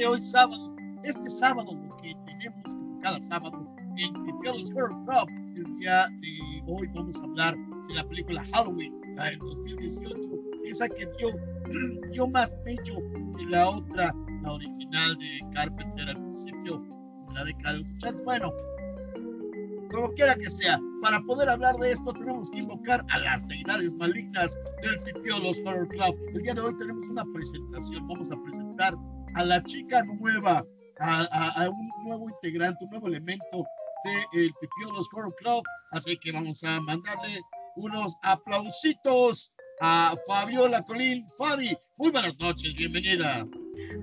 de hoy sábado, este sábado, que tenemos cada sábado en Pipiolo's Horror Club, el día de hoy vamos a hablar de la película Halloween, la del 2018, esa que dio, dio más pecho que la otra, la original de Carpenter al principio la de los Bueno, como quiera que sea, para poder hablar de esto tenemos que invocar a las deidades malignas del Pipiolos Horror Club. El día de hoy tenemos una presentación, vamos a presentar a la chica nueva, a, un nuevo integrante, un nuevo elemento del de Pipiolos Horror Club, así que vamos a mandarle unos aplausitos a Fabiola Colín. Fabi, muy buenas noches, bienvenida.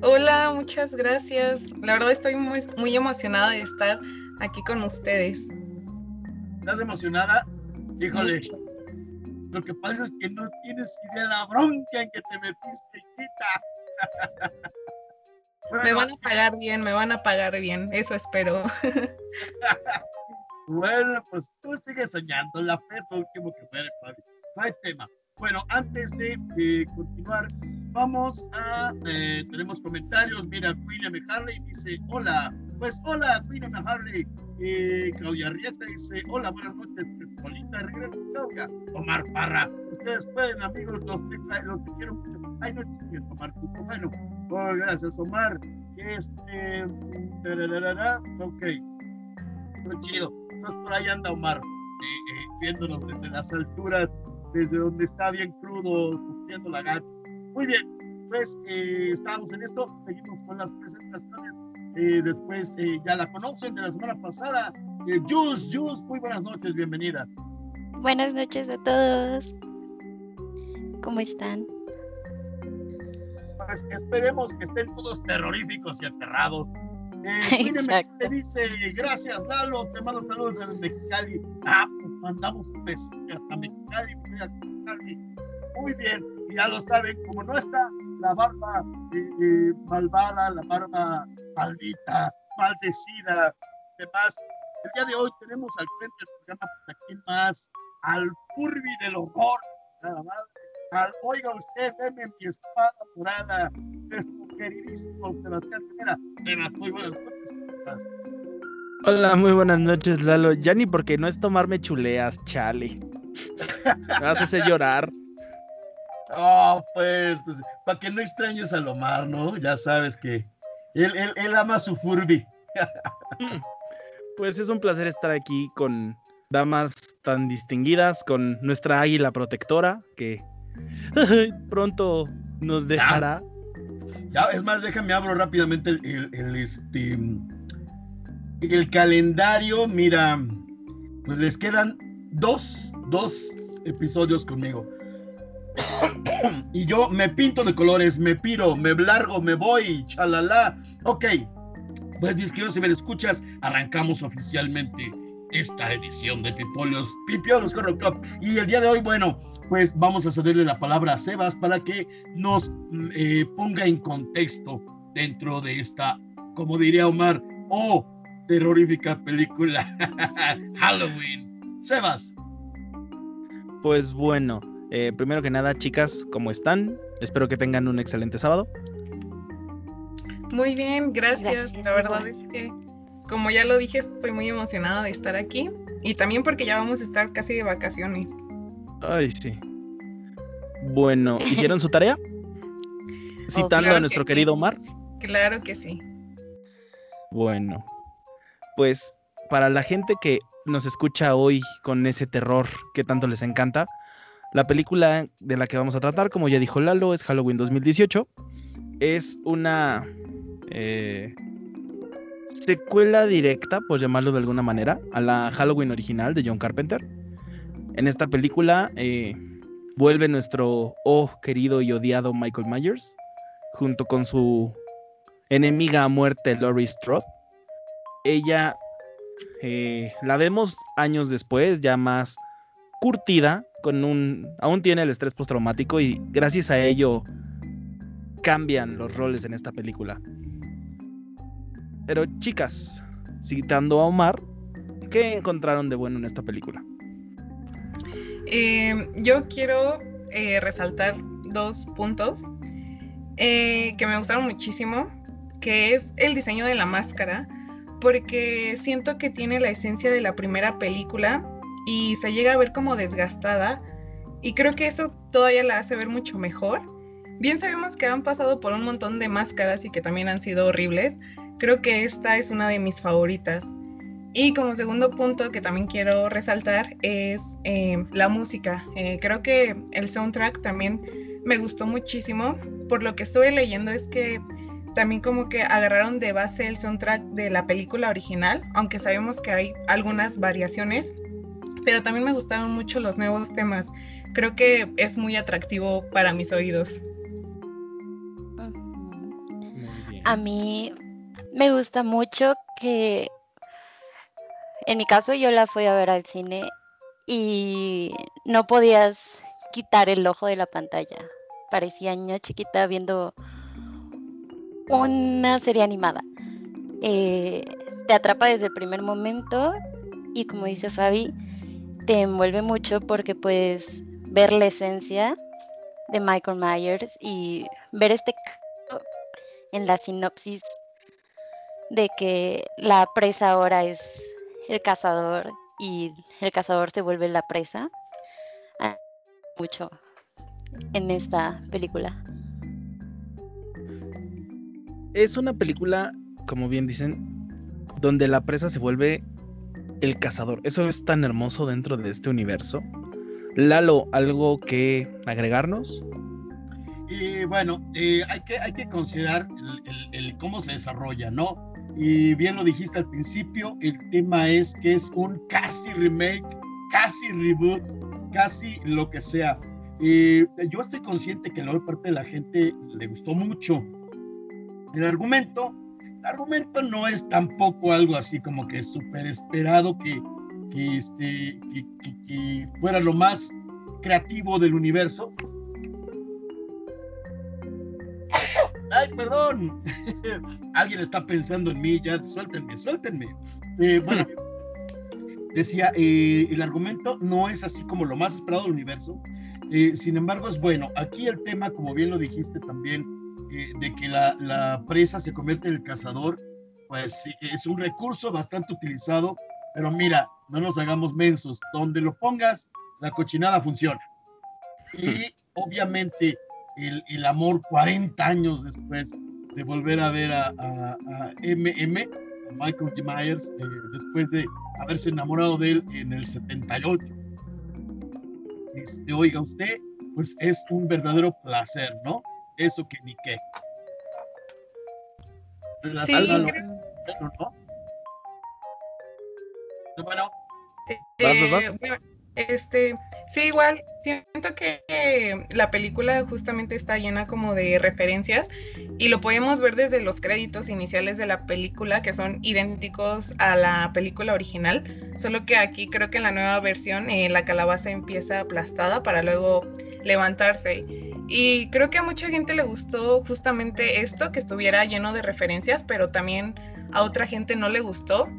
Hola, muchas gracias. La verdad estoy muy, muy emocionada de estar aquí con ustedes. ¿Estás emocionada? Híjole. Lo que pasa es que no tienes idea de la bronca en que te metiste, hijita. me van a pagar bien, me van a pagar bien, eso espero. bueno, pues tú sigues soñando, la fe es lo último que muere, Fabi. No hay tema. Bueno, antes de continuar, vamos a. Eh, tenemos comentarios. Mira, William Harley dice: Hola, pues hola, William Harley. Eh, Claudia Rieta dice: Hola, buenas noches, Polita, regreso, Claudia. Omar Parra, ustedes pueden, amigos, los, los que quiero mucho. Ay, no chingues, Omar, bueno. Oh, gracias, Omar. Este. Ok. Muy chido. Entonces, por ahí anda Omar, eh, eh, viéndonos desde las alturas desde donde está bien crudo, sufriendo la gata. Muy bien, pues eh, estamos en esto, seguimos con las presentaciones. Eh, después eh, ya la conocen de la semana pasada. Eh, Jus, Jus, muy buenas noches, bienvenida. Buenas noches a todos. ¿Cómo están? Pues esperemos que estén todos terroríficos y aterrados eh, te dice, gracias Lalo, te mando saludos desde Mexicali. Ah, pues mandamos un beso hasta Mexicali, Muy bien, y ya lo saben, como no está la barba eh, eh, malvada, la barba maldita, maldecida, demás. El día de hoy tenemos al frente del programa pues, aquí más al Furby del horror, nada más. Al, oiga usted, deme mi espada morada, queridísimo Sebastián muy buenas noches. Hola, muy buenas noches, Lalo. Ya ni porque no es tomarme chuleas, chale. Me vas a hacer llorar. Oh, pues, pues para que no extrañes a Lomar, ¿no? Ya sabes que él, él, él ama su Furby. pues es un placer estar aquí con damas tan distinguidas, con nuestra águila protectora, que pronto nos dejará. Ya, es más, déjame abro rápidamente el, este, el calendario. Mira, pues les quedan dos, dos episodios conmigo. y yo me pinto de colores, me piro, me largo, me voy, chalala. Ok, pues mis queridos, si me escuchas, arrancamos oficialmente esta edición de Pipolios, Pipiolos Horror Club. Y el día de hoy, bueno, pues vamos a cederle la palabra a Sebas para que nos mm, eh, ponga en contexto dentro de esta, como diría Omar, oh, terrorífica película Halloween. Sebas. Pues bueno, eh, primero que nada, chicas, ¿cómo están? Espero que tengan un excelente sábado. Muy bien, gracias. La verdad es que, como ya lo dije, estoy muy emocionada de estar aquí y también porque ya vamos a estar casi de vacaciones. Ay, sí. Bueno, ¿hicieron su tarea? Oh, Citando a nuestro querido Omar. Claro que sí. Bueno, pues para la gente que nos escucha hoy con ese terror que tanto les encanta, la película de la que vamos a tratar, como ya dijo Lalo, es Halloween 2018. Es una eh, secuela directa, por llamarlo de alguna manera, a la Halloween original de John Carpenter. En esta película eh, vuelve nuestro oh querido y odiado Michael Myers, junto con su enemiga a muerte Laurie Strode. Ella eh, la vemos años después, ya más curtida, con un. aún tiene el estrés postraumático y gracias a ello cambian los roles en esta película. Pero chicas, citando a Omar, ¿qué encontraron de bueno en esta película? Eh, yo quiero eh, resaltar dos puntos eh, que me gustaron muchísimo, que es el diseño de la máscara, porque siento que tiene la esencia de la primera película y se llega a ver como desgastada y creo que eso todavía la hace ver mucho mejor. Bien sabemos que han pasado por un montón de máscaras y que también han sido horribles. Creo que esta es una de mis favoritas. Y como segundo punto que también quiero resaltar es eh, la música. Eh, creo que el soundtrack también me gustó muchísimo. Por lo que estuve leyendo es que también como que agarraron de base el soundtrack de la película original, aunque sabemos que hay algunas variaciones, pero también me gustaron mucho los nuevos temas. Creo que es muy atractivo para mis oídos. A mí me gusta mucho que, en mi caso yo la fui a ver al cine y no podías quitar el ojo de la pantalla. Parecía niña chiquita viendo una serie animada. Eh, te atrapa desde el primer momento y como dice Fabi, te envuelve mucho porque puedes ver la esencia de Michael Myers y ver este en la sinopsis de que la presa ahora es el cazador y el cazador se vuelve la presa. Mucho en esta película es una película, como bien dicen, donde la presa se vuelve el cazador. Eso es tan hermoso dentro de este universo. Lalo, ¿algo que agregarnos? Y bueno, eh, hay, que, hay que considerar el, cómo se desarrolla, ¿no? Y bien lo dijiste al principio, el tema es que es un casi remake, casi reboot, casi lo que sea. Eh, yo estoy consciente que la mayor parte de la gente le gustó mucho, el argumento, el argumento no es tampoco algo así como que súper esperado que, que, este, que, fuera lo más creativo del universo. Ay, perdón. Alguien está pensando en mí, ya suéltenme, suéltenme. Eh, bueno, decía, eh, el argumento no es así como lo más esperado del universo. Eh, sin embargo, es bueno. Aquí el tema, como bien lo dijiste también, eh, de que la, presa se convierte en el cazador, pues es un recurso bastante utilizado, pero mira, no nos hagamos mensos, donde lo pongas, la cochinada funciona. Y obviamente el, el amor 40 años después de volver a ver a, a, MM, a Michael G. Myers, eh, después de haberse enamorado de él en el 78. Este, oiga usted, pues es un verdadero placer, ¿no? eso que ni qué. sí, Bueno. Eh, este, sí, igual, siento que la película justamente está llena como de referencias y lo podemos ver desde los créditos iniciales de la película que son idénticos a la película original, solo que aquí creo que en la nueva versión eh, la calabaza empieza aplastada para luego levantarse y creo que a mucha gente le gustó justamente esto, que estuviera lleno de referencias, pero también a otra gente no le gustó.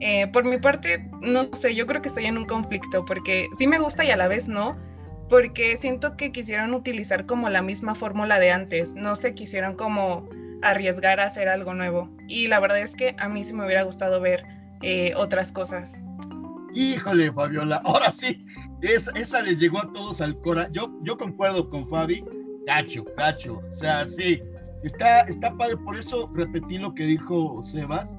Eh, por mi parte, no sé, yo creo que estoy en un conflicto, porque sí me gusta y a la vez no, porque siento que quisieron utilizar como la misma fórmula de antes, no se quisieron como arriesgar a hacer algo nuevo. Y la verdad es que a mí sí me hubiera gustado ver eh, otras cosas. Híjole, Fabiola, ahora sí, esa, esa les llegó a todos al cora. Yo, yo concuerdo con Fabi, gacho, gacho. O sea, sí, está, está padre. Por eso repetí lo que dijo Sebas.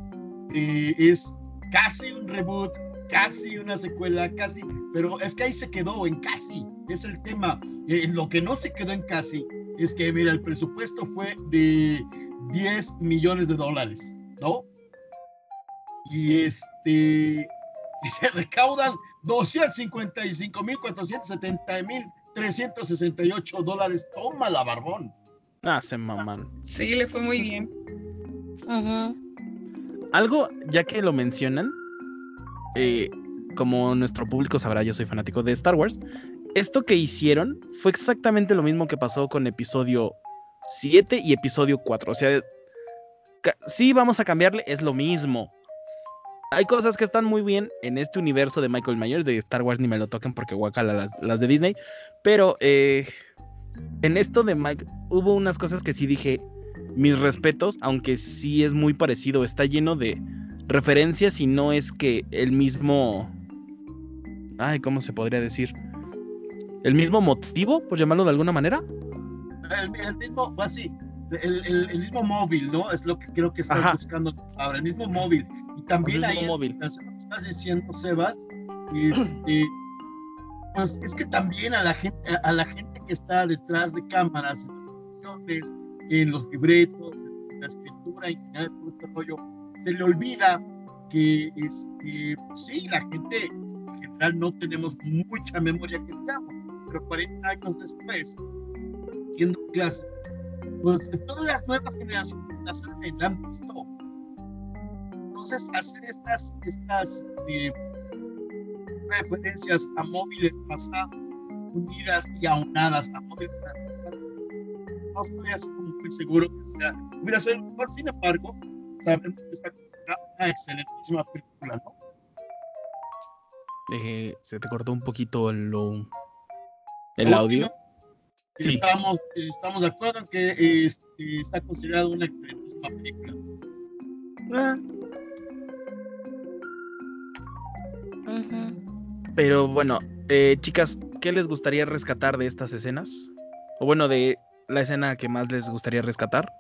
Eh, es casi un reboot, casi una secuela, casi, pero es que ahí se quedó en casi, es el tema. Eh, lo que no se quedó en casi es que, mira, el presupuesto fue de 10 millones de dólares, ¿no? Y este, y se recaudan 255 mil 470 mil 368 dólares. Toma la barbón. Ah, se maman. Sí, le fue muy bien. Algo, ya que lo mencionan, eh, como nuestro público sabrá, yo soy fanático de Star Wars. Esto que hicieron fue exactamente lo mismo que pasó con episodio 7 y episodio 4. O sea, sí vamos a cambiarle, es lo mismo hay cosas que están muy bien en este universo de Michael Myers, de Star Wars ni me lo toquen porque guacala las, de Disney, pero eh, en esto de Mike hubo unas cosas que sí dije, mis respetos, aunque sí es muy parecido, está lleno de referencias y no es que el mismo... Ay, ¿cómo se podría decir? ¿El mismo motivo, por llamarlo de alguna manera? El, mismo, así, pues el, mismo móvil, ¿no? Es lo que creo que estás buscando ahora, el mismo móvil. Y también ahí, móvil. estás diciendo, Sebas, este, pues es que también a la gente, a la gente que está detrás de cámaras, en los libretos, en la escritura, en general, todo este rollo, se le olvida que este, sí, la gente en general no tenemos mucha memoria que digamos, pero 40 años después, siendo clase, pues todas las nuevas generaciones las han visto. Entonces, hacer estas, estas eh, referencias a móviles pasados, unidas y aunadas a móviles no estoy así como muy seguro que sea, hubiera sido mejor, sin embargo, sabemos que está considerada una excelentísima película, ¿no? Eh, se te cortó un poquito el, el audio. Sí. Estamos, estamos de acuerdo en que este, está considerada una excelentísima película. Ah. Pero bueno, eh, chicas, ¿qué les gustaría rescatar de estas escenas? O bueno, de la escena que más les gustaría rescatar?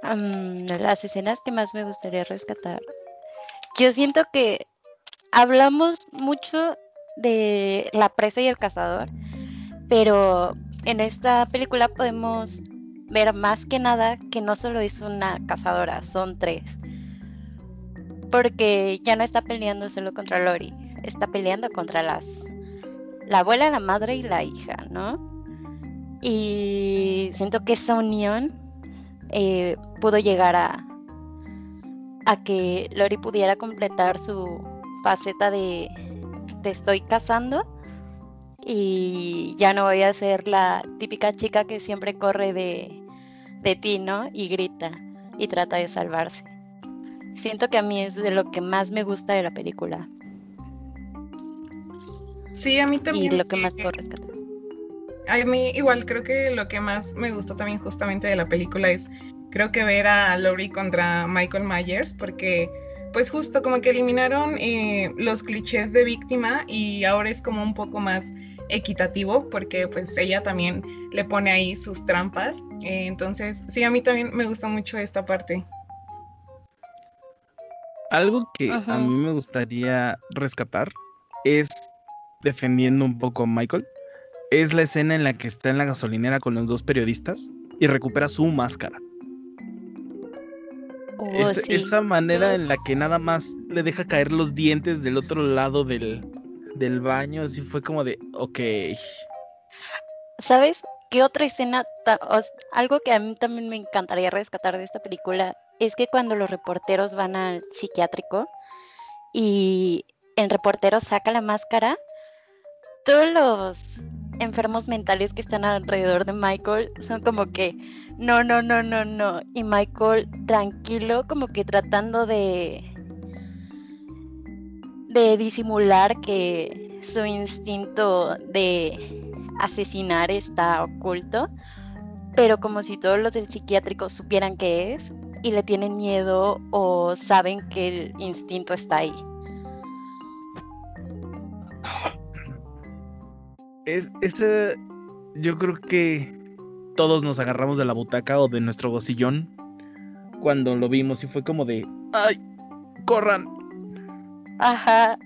las escenas que más me gustaría rescatar. Yo siento que hablamos mucho de la presa y el cazador, pero en esta película podemos ver más que nada que no solo es una cazadora, son tres. Porque ya no está peleando solo contra Lori, está peleando contra las la abuela, la madre y la hija, ¿no? Y siento que esa unión eh, pudo llegar a, a que Lori pudiera completar su faceta de te estoy casando y ya no voy a ser la típica chica que siempre corre de, de ti, ¿no? Y grita y trata de salvarse. Siento que a mí es de lo que más me gusta de la película. Sí, a mí también. Y lo que más puedo rescatar. A mí igual creo que lo que más me gustó también justamente de la película es creo que ver a Laurie contra Michael Myers porque pues justo como que eliminaron eh, los clichés de víctima y ahora es como un poco más equitativo porque pues ella también le pone ahí sus trampas. Eh, entonces sí, a mí también me gusta mucho esta parte. Algo que a mí me gustaría rescatar es defendiendo un poco a Michael, es la escena en la que está en la gasolinera con los dos periodistas y recupera su máscara. Oh, esa manera en la que nada más le deja caer los dientes del otro lado del, del baño, así fue como de, ok. ¿Sabes qué otra escena? algo que a mí también me encantaría rescatar de esta película es que cuando los reporteros van al psiquiátrico y el reportero saca la máscara, todos los enfermos mentales que están alrededor de Michael son como que no, no, no, no, no. Y Michael tranquilo, como que tratando de de disimular que su instinto de asesinar está oculto, pero como si todos los del psiquiátrico supieran qué es y le tienen miedo o saben que el instinto está ahí. es, ese, yo creo que todos nos agarramos de la butaca o de nuestro bocillón cuando lo vimos y fue como de, ¡ay! ¡Corran! Ajá.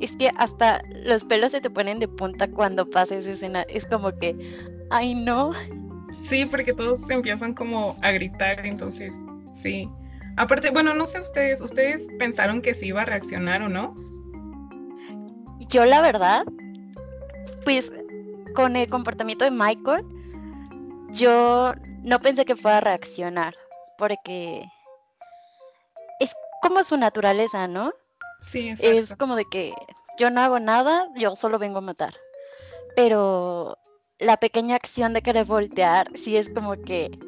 Es que hasta los pelos se te ponen de punta cuando pasa esa escena. Es como que, ¡ay no! Sí, porque todos empiezan como a gritar, entonces, sí. Aparte, bueno, no sé ustedes, ¿ustedes pensaron que se iba a reaccionar o no? Yo la verdad, pues con el comportamiento de Michael, yo no pensé que fuera a reaccionar, porque es como su naturaleza, ¿no? Sí, Es como de que yo no hago nada, yo solo vengo a matar. Pero la pequeña acción de querer voltear, sí es como que,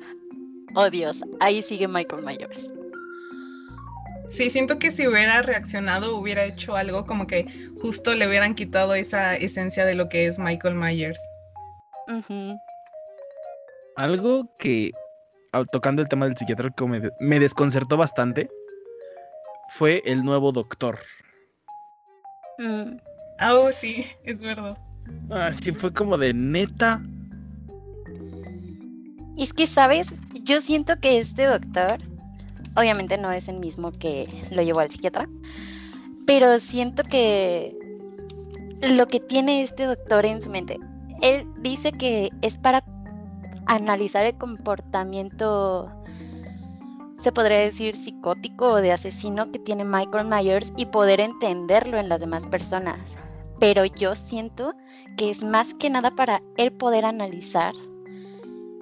oh Dios, ahí sigue Michael Myers. Sí, siento que si hubiera reaccionado, hubiera hecho algo como que justo le hubieran quitado esa esencia de lo que es Michael Myers. Algo que, tocando el tema del psiquiátrico, me, me desconcertó bastante fue el nuevo doctor. Mm. Oh, sí, es verdad. Así fue como de neta. Es que, ¿sabes? Yo siento que este doctor, obviamente no es el mismo que lo llevó al psiquiatra, pero siento que lo que tiene este doctor en su mente, él dice que es para analizar el comportamiento, se podría decir, psicótico o de asesino que tiene Michael Myers y poder entenderlo en las demás personas. Pero yo siento que es más que nada para él poder analizar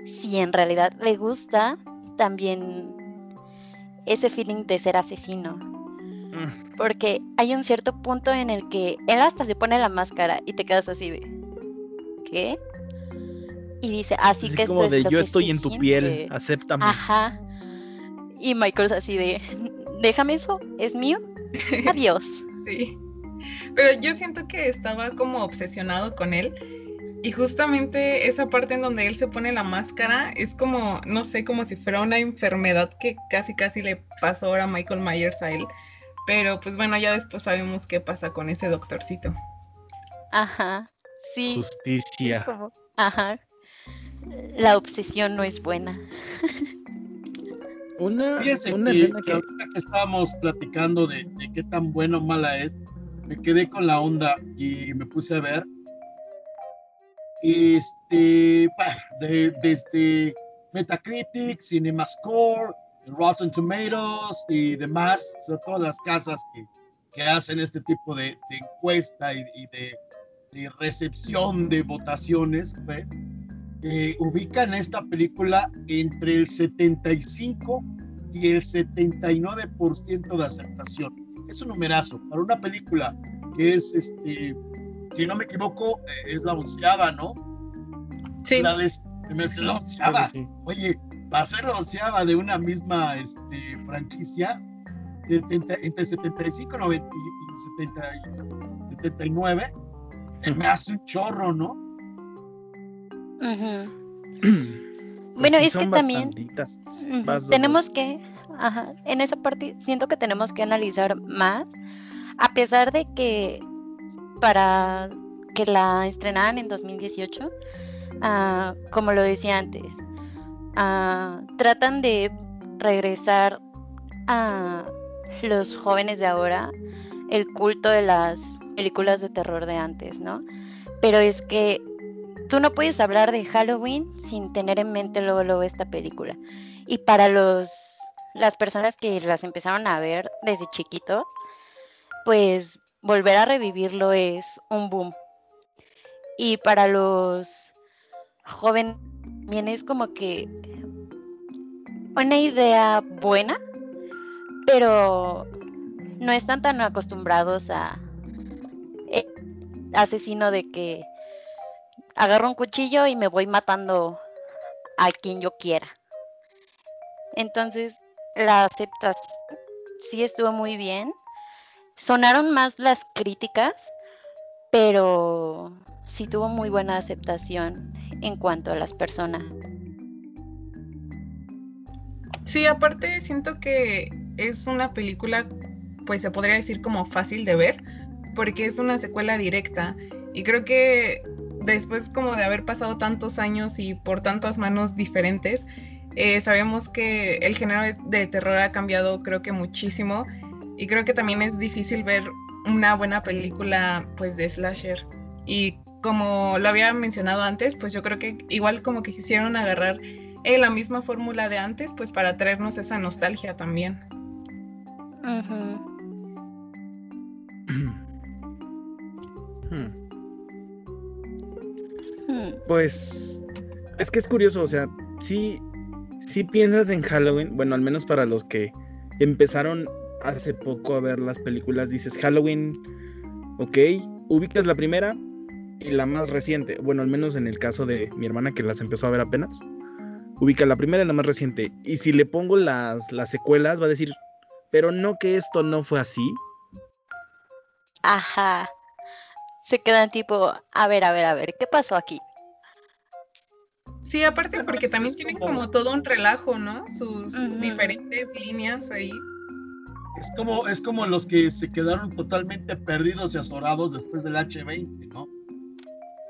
si en realidad le gusta también ese feeling de ser asesino. Mm. Porque hay un cierto punto en el que él hasta se pone la máscara y te quedas así de ¿qué? Y dice, así, que como esto de yo estoy en tu piel, acéptame. Ajá. Y Michael es así de déjame eso, es mío. Adiós. sí. Pero yo siento que estaba como obsesionado con él y justamente esa parte en donde él se pone la máscara es como, no sé, como si fuera una enfermedad que casi casi le pasó ahora a Michael Myers a él. Pero pues bueno, ya después sabemos qué pasa con ese doctorcito. Ajá, sí. Justicia. Ajá. La obsesión no es buena. Una, una escena que... que estábamos platicando de, de qué tan buena o mala es, me quedé con la onda y me puse a ver este, desde Metacritic, CinemaScore, Rotten Tomatoes y demás, o todas las casas que, que hacen este tipo de, encuesta y, de, recepción de votaciones, pues, eh, ubican esta película entre el 75 y el 79% de aceptación. Es un numerazo para una película que es este, si no me equivoco, eh, es la onceava, ¿no? Sí. La, la onceava. Oye, va a ser la onceava de una misma este, franquicia, entre 75 90 y 79, me hace un chorro, ¿no? bueno, es que también tenemos que, ajá, en esa parte siento que tenemos que analizar más, a pesar de que para que la estrenaran en 2018, ah, como lo decía antes, ah, tratan de regresar a los jóvenes de ahora el culto de las películas de terror de antes, ¿no? Pero es que tú no puedes hablar de Halloween sin tener en mente luego, luego esta película. Y para los las personas que las empezaron a ver desde chiquitos, pues volver a revivirlo es un boom. Y para los jóvenes también es como que una idea buena, pero no están tan acostumbrados a eh, asesino de que agarro un cuchillo y me voy matando a quien yo quiera. Entonces, la aceptación sí estuvo muy bien sonaron más las críticas, pero sí tuvo muy buena aceptación en cuanto a las personas. Sí, aparte siento que es una película, pues se podría decir como fácil de ver, porque es una secuela directa y creo que después como de haber pasado tantos años y por tantas manos diferentes, eh, sabemos que el género de terror ha cambiado creo que muchísimo y creo que también es difícil ver una buena película pues de slasher. Y como lo había mencionado antes, pues yo creo que igual como que quisieron agarrar eh, la misma fórmula de antes, pues para traernos esa nostalgia también. Pues es que es curioso, o sea, sí, sí piensas en Halloween, bueno, al menos para los que empezaron hace poco a ver las películas, dices Halloween, ok, ubicas la primera y la más reciente, bueno, al menos en el caso de mi hermana que las empezó a ver apenas, ubica la primera y la más reciente, y si le pongo las, las secuelas va a decir, pero no que esto no fue así. Ajá. Se quedan tipo, a ver, a ver, a ver, ¿qué pasó aquí? Sí, aparte porque también tienen como... todo un relajo, ¿no? Sus diferentes líneas ahí. Es como, es como los que se quedaron totalmente perdidos y azorados después del H20, ¿no?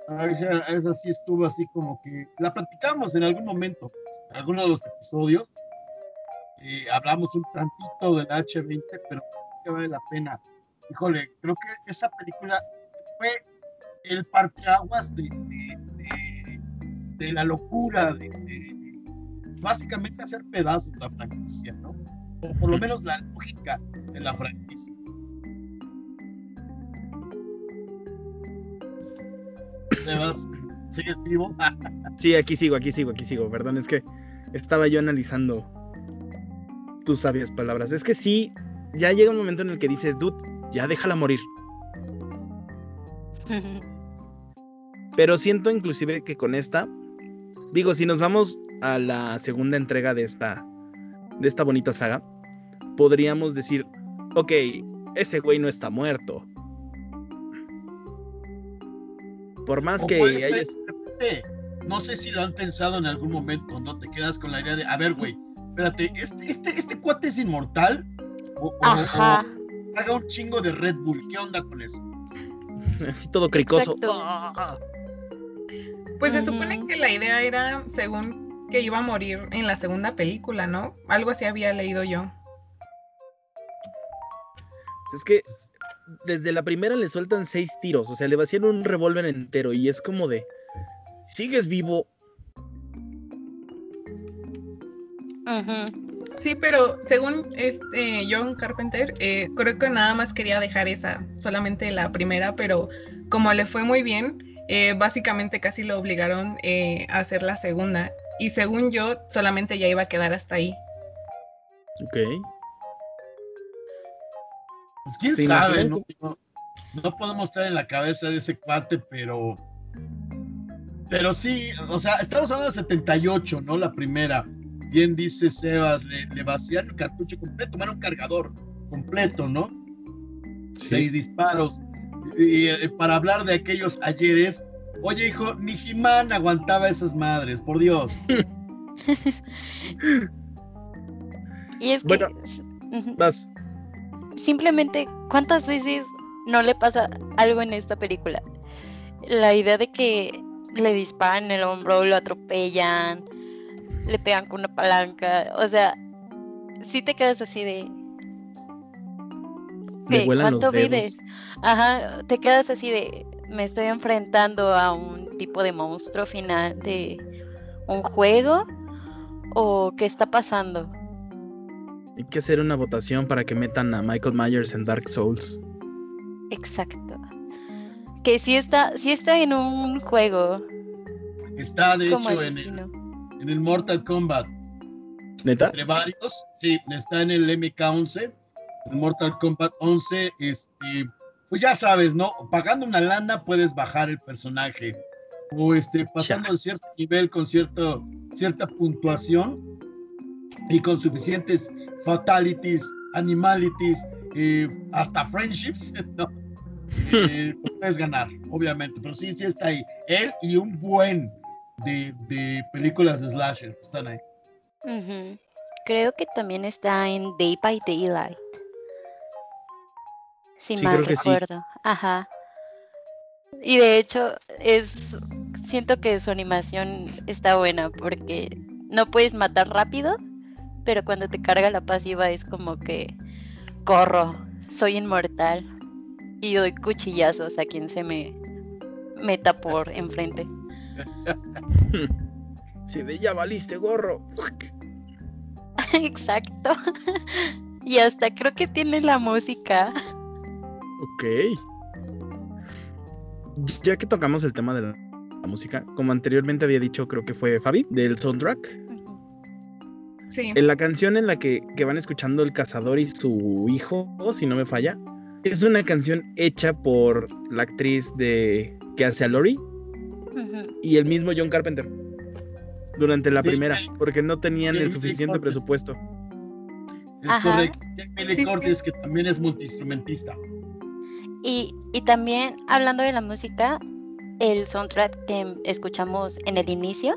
Esa sí estuvo así como que la platicamos en algún momento, en alguno de los episodios. Eh, hablamos un tantito del H20, pero que vale la pena. Híjole, creo que esa película fue el parteaguas de, de, la locura, de, básicamente hacer pedazos la franquicia, ¿no? O por lo menos la lógica de la franquicia. ¿Sigues vivo? sí, aquí sigo, aquí sigo, aquí sigo. Perdón, es que estaba yo analizando tus sabias palabras. Es que sí, ya llega un momento en el que dices, dude, ya déjala morir. Pero siento inclusive que con esta, digo, si nos vamos a la segunda entrega de esta, de esta bonita saga, podríamos decir, ok, ese güey no está muerto. Por más que hayas... No sé si lo han pensado en algún momento, ¿no? Te quedas con la idea de, a ver, güey, espérate, ¿este, este, este cuate es inmortal? O, haga un chingo de Red Bull, ¿qué onda con eso? Así todo cricoso. Pues se supone que la idea era, según que iba a morir en la segunda película, ¿no? Algo así había leído yo. Es que desde la primera le sueltan seis tiros, o sea, le vacían un revólver entero y es como de, sigues vivo. Sí, pero según este John Carpenter, eh, creo que nada más quería dejar esa, solamente la primera, pero como le fue muy bien, eh, básicamente casi lo obligaron eh, a hacer la segunda. Y según yo, solamente ya iba a quedar hasta ahí. Ok. Pues quién sabe, ¿no? ¿no? podemos estar en la cabeza de ese cuate, pero. Pero sí, o sea, estamos hablando de 78, ¿no? La primera. Bien dice Sebas, le, le vacían el cartucho completo, era un cargador completo, ¿no? Seis disparos y, eh, para hablar de aquellos ayeres, oye hijo, ni Jimán aguantaba esas madres, por Dios. y es que simplemente cuántas veces no le pasa algo en esta película. La idea de que le disparan en el hombro, lo atropellan, le pegan con una palanca, o sea, si te quedas así de ¿Cuánto vives? Ajá, te quedas así de, me estoy enfrentando a un tipo de monstruo final de un juego o qué está pasando. Hay que hacer una votación para que metan a Michael Myers en Dark Souls. Exacto. Que si está, si está en un juego. Está de hecho en el, en el, Mortal Kombat. ¿Neta? Entre varios, sí, está en el MK11 Mortal Kombat 11, este, pues ya sabes, ¿no? Pagando una lana puedes bajar el personaje. O este, pasando de cierto nivel con cierto, cierta puntuación y con suficientes fatalities, animalities, eh, hasta friendships, ¿no? Eh, puedes ganar, obviamente. Pero sí, sí está ahí. Él y un buen de, de películas de slasher están ahí. Creo que también está en Day by Daylight. Si mal recuerdo. Ajá. Y de hecho, es siento que su animación está buena porque no puedes matar rápido, pero cuando te carga la pasiva es como que corro, soy inmortal y doy cuchillazos a quien se me meta por enfrente. Si de ya valiste gorro. Exacto. y hasta creo que tiene la música. Ok. Ya que tocamos el tema de la, música, como anteriormente había dicho, creo que fue Fabi, del soundtrack. Sí. En la canción en la que, van escuchando el cazador y su hijo, si no me falla, es una canción hecha por la actriz de que hace a Lori y el mismo John Carpenter durante la primera, porque no tenían el suficiente presupuesto. Es correcto. Jamie que también es multiinstrumentista. Y, también hablando de la música, el soundtrack que escuchamos en el inicio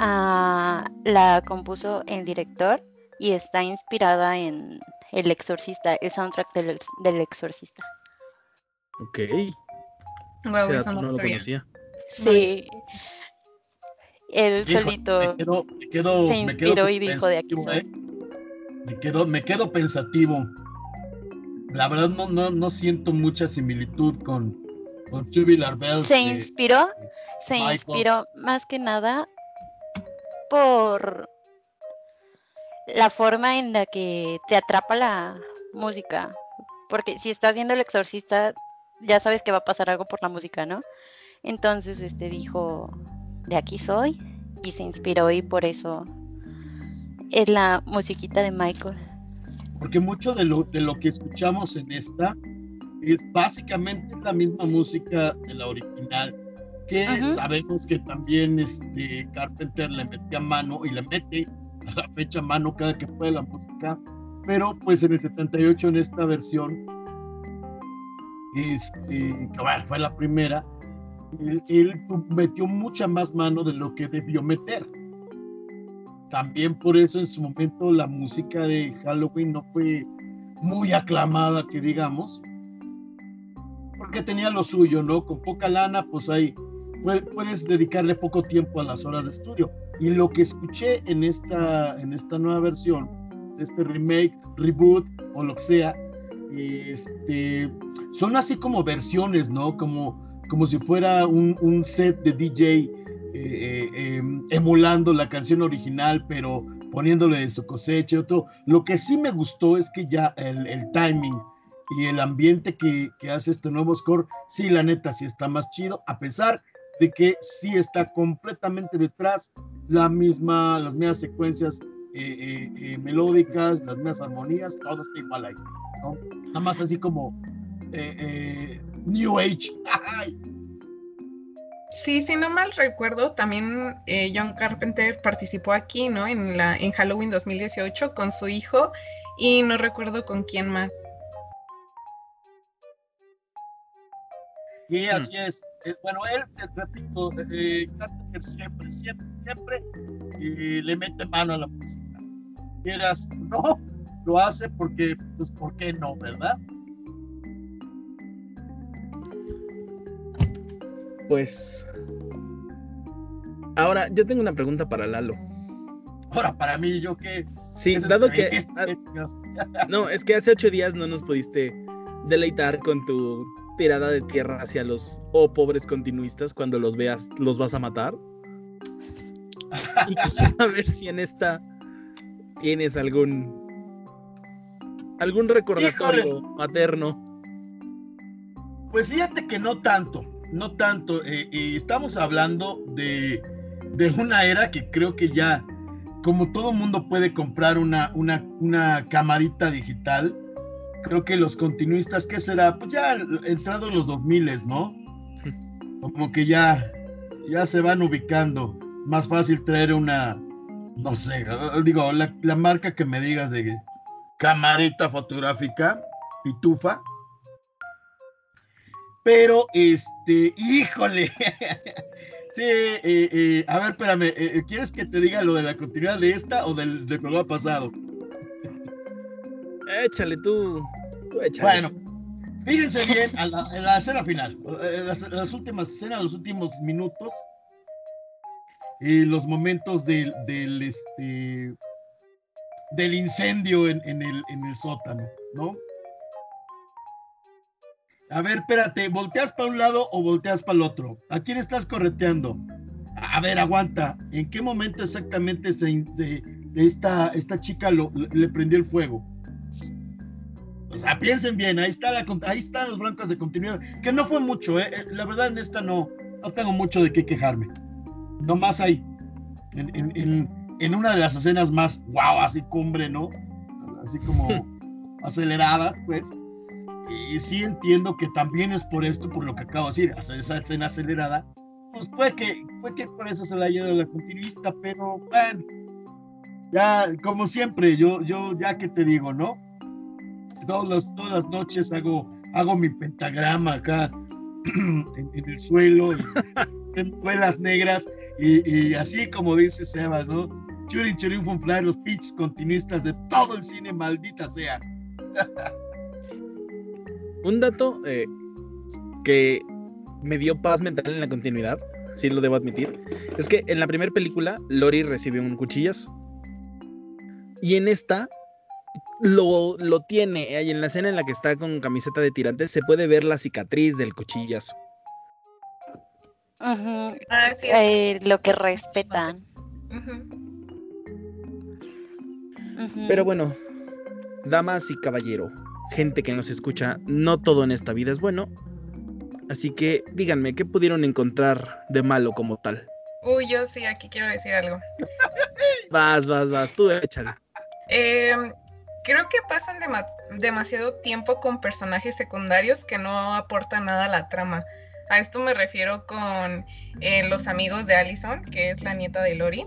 ah, la compuso el director y está inspirada en El Exorcista, el soundtrack del, Exorcista. Ok. eso no lo conocía. Sí. Él solito se inspiró y dijo de aquí. ¿eh? Me quedo, me quedo pensativo. La verdad no, no, no siento mucha similitud con, con Tubular Bells. Se inspiró, se inspiró más que nada por la forma en la que te atrapa la música. Porque si estás viendo el exorcista, ya sabes que va a pasar algo por la música, ¿no? Entonces, este dijo, de aquí soy, y se inspiró y por eso es la musiquita de Michael. Porque mucho de lo, de lo que escuchamos en esta es básicamente la misma música de la original, que sabemos que también este Carpenter le metía mano y le mete a la fecha mano cada que puede la música, pero pues en el 78 en esta versión, este, que bueno, fue la primera, él, metió mucha más mano de lo que debió meter. También por eso en su momento la música de Halloween no fue muy aclamada, que digamos, porque tenía lo suyo, ¿no? Con poca lana, pues ahí puedes dedicarle poco tiempo a las horas de estudio. Y lo que escuché en esta, en esta nueva versión, este remake, reboot o lo que sea, este, son así como versiones, ¿no? Como como si fuera un, set de DJ eh, eh, em, emulando la canción original, pero poniéndole de su cosecha. Otro. Lo que sí me gustó es que ya el, timing y el ambiente que, hace este nuevo score, sí, la neta, sí está más chido, a pesar de que sí está completamente detrás la misma, las mismas secuencias eh, melódicas, las mismas armonías, todo está igual ahí, Nada más así como New Age. Sí, si no mal recuerdo, también eh, John Carpenter participó aquí, ¿no? En, la, en Halloween 2018 con su hijo y no recuerdo con quién más. Y así es. Eh, bueno, él, te repito, eh, Carpenter siempre, siempre, siempre le mete mano a la música. Quieras, no, lo hace porque, pues, ¿por qué no, verdad? Pues. Ahora, yo tengo una pregunta para Lalo. Ahora, para mí, ¿yo qué? Sí, dado que. no, es que hace ocho días no nos pudiste deleitar con tu tirada de tierra hacia los oh pobres continuistas cuando los veas, los vas a matar. y quisiera ver si en esta tienes algún algún recordatorio materno. Pues fíjate que no tanto no tanto. Eh, estamos hablando de, de, una era que creo que ya, como todo mundo puede comprar una, una, una camarita digital, creo que los continuistas, ¿qué será? Pues ya entrado en los 2000, ¿no? Como que ya, ya se van ubicando. Más fácil traer una, no sé, digo, la, la marca que me digas de camarita fotográfica, pitufa pero, este, híjole. sí, eh, eh, a ver, espérame. Eh, ¿Quieres que te diga lo de la continuidad de esta o del, del programa pasado? Échale tú. Bueno, fíjense bien en la, escena final, las, las, últimas escenas, los últimos minutos, y los momentos del, del, este, del incendio en, en, el, en el sótano, ¿no? A ver, espérate, ¿volteas para un lado o volteas para el otro? ¿A quién estás correteando? A ver, aguanta. ¿En qué momento exactamente se, esta, esta chica le prendió el fuego? O sea, piensen bien, ahí, está la, ahí están los blancos de continuidad, que no fue mucho, ¿eh? eh la verdad en esta no, no tengo mucho de qué quejarme. Nomás ahí, en, en, en una de las escenas más, wow, así cumbre, ¿no? Así como aceleradas, pues y sí entiendo que también es por esto, por lo que acabo de decir, hacer esa escena acelerada, pues puede que, puede que por eso se la haya la continuista, pero bueno, ya como siempre, yo, yo ya que te digo, ¿no? Todas todas las noches hago, hago mi pentagrama acá en, el suelo, en velas negras, Y, así como dice Sebas, ¿no? Churin Churin Funfly, los pitches continuistas de todo el cine, maldita sea. Un dato eh, que me dio paz mental en la continuidad, sí lo debo admitir, es que en la primera película Lori recibe un cuchillazo. Y en esta lo, lo tiene, ahí en la escena en la que está con camiseta de tirantes, se puede ver la cicatriz del cuchillazo. Ah, eh, lo que respetan. Pero bueno, damas y caballero, gente que nos escucha, no todo en esta vida es bueno. Así que díganme, ¿qué pudieron encontrar de malo como tal? Uy, yo sí, aquí quiero decir algo. vas, vas, vas, tú échale. Em, creo que pasan demasiado tiempo con personajes secundarios que no aportan nada a la trama. A esto me refiero con eh, los amigos de Allison, que es la nieta de Lori,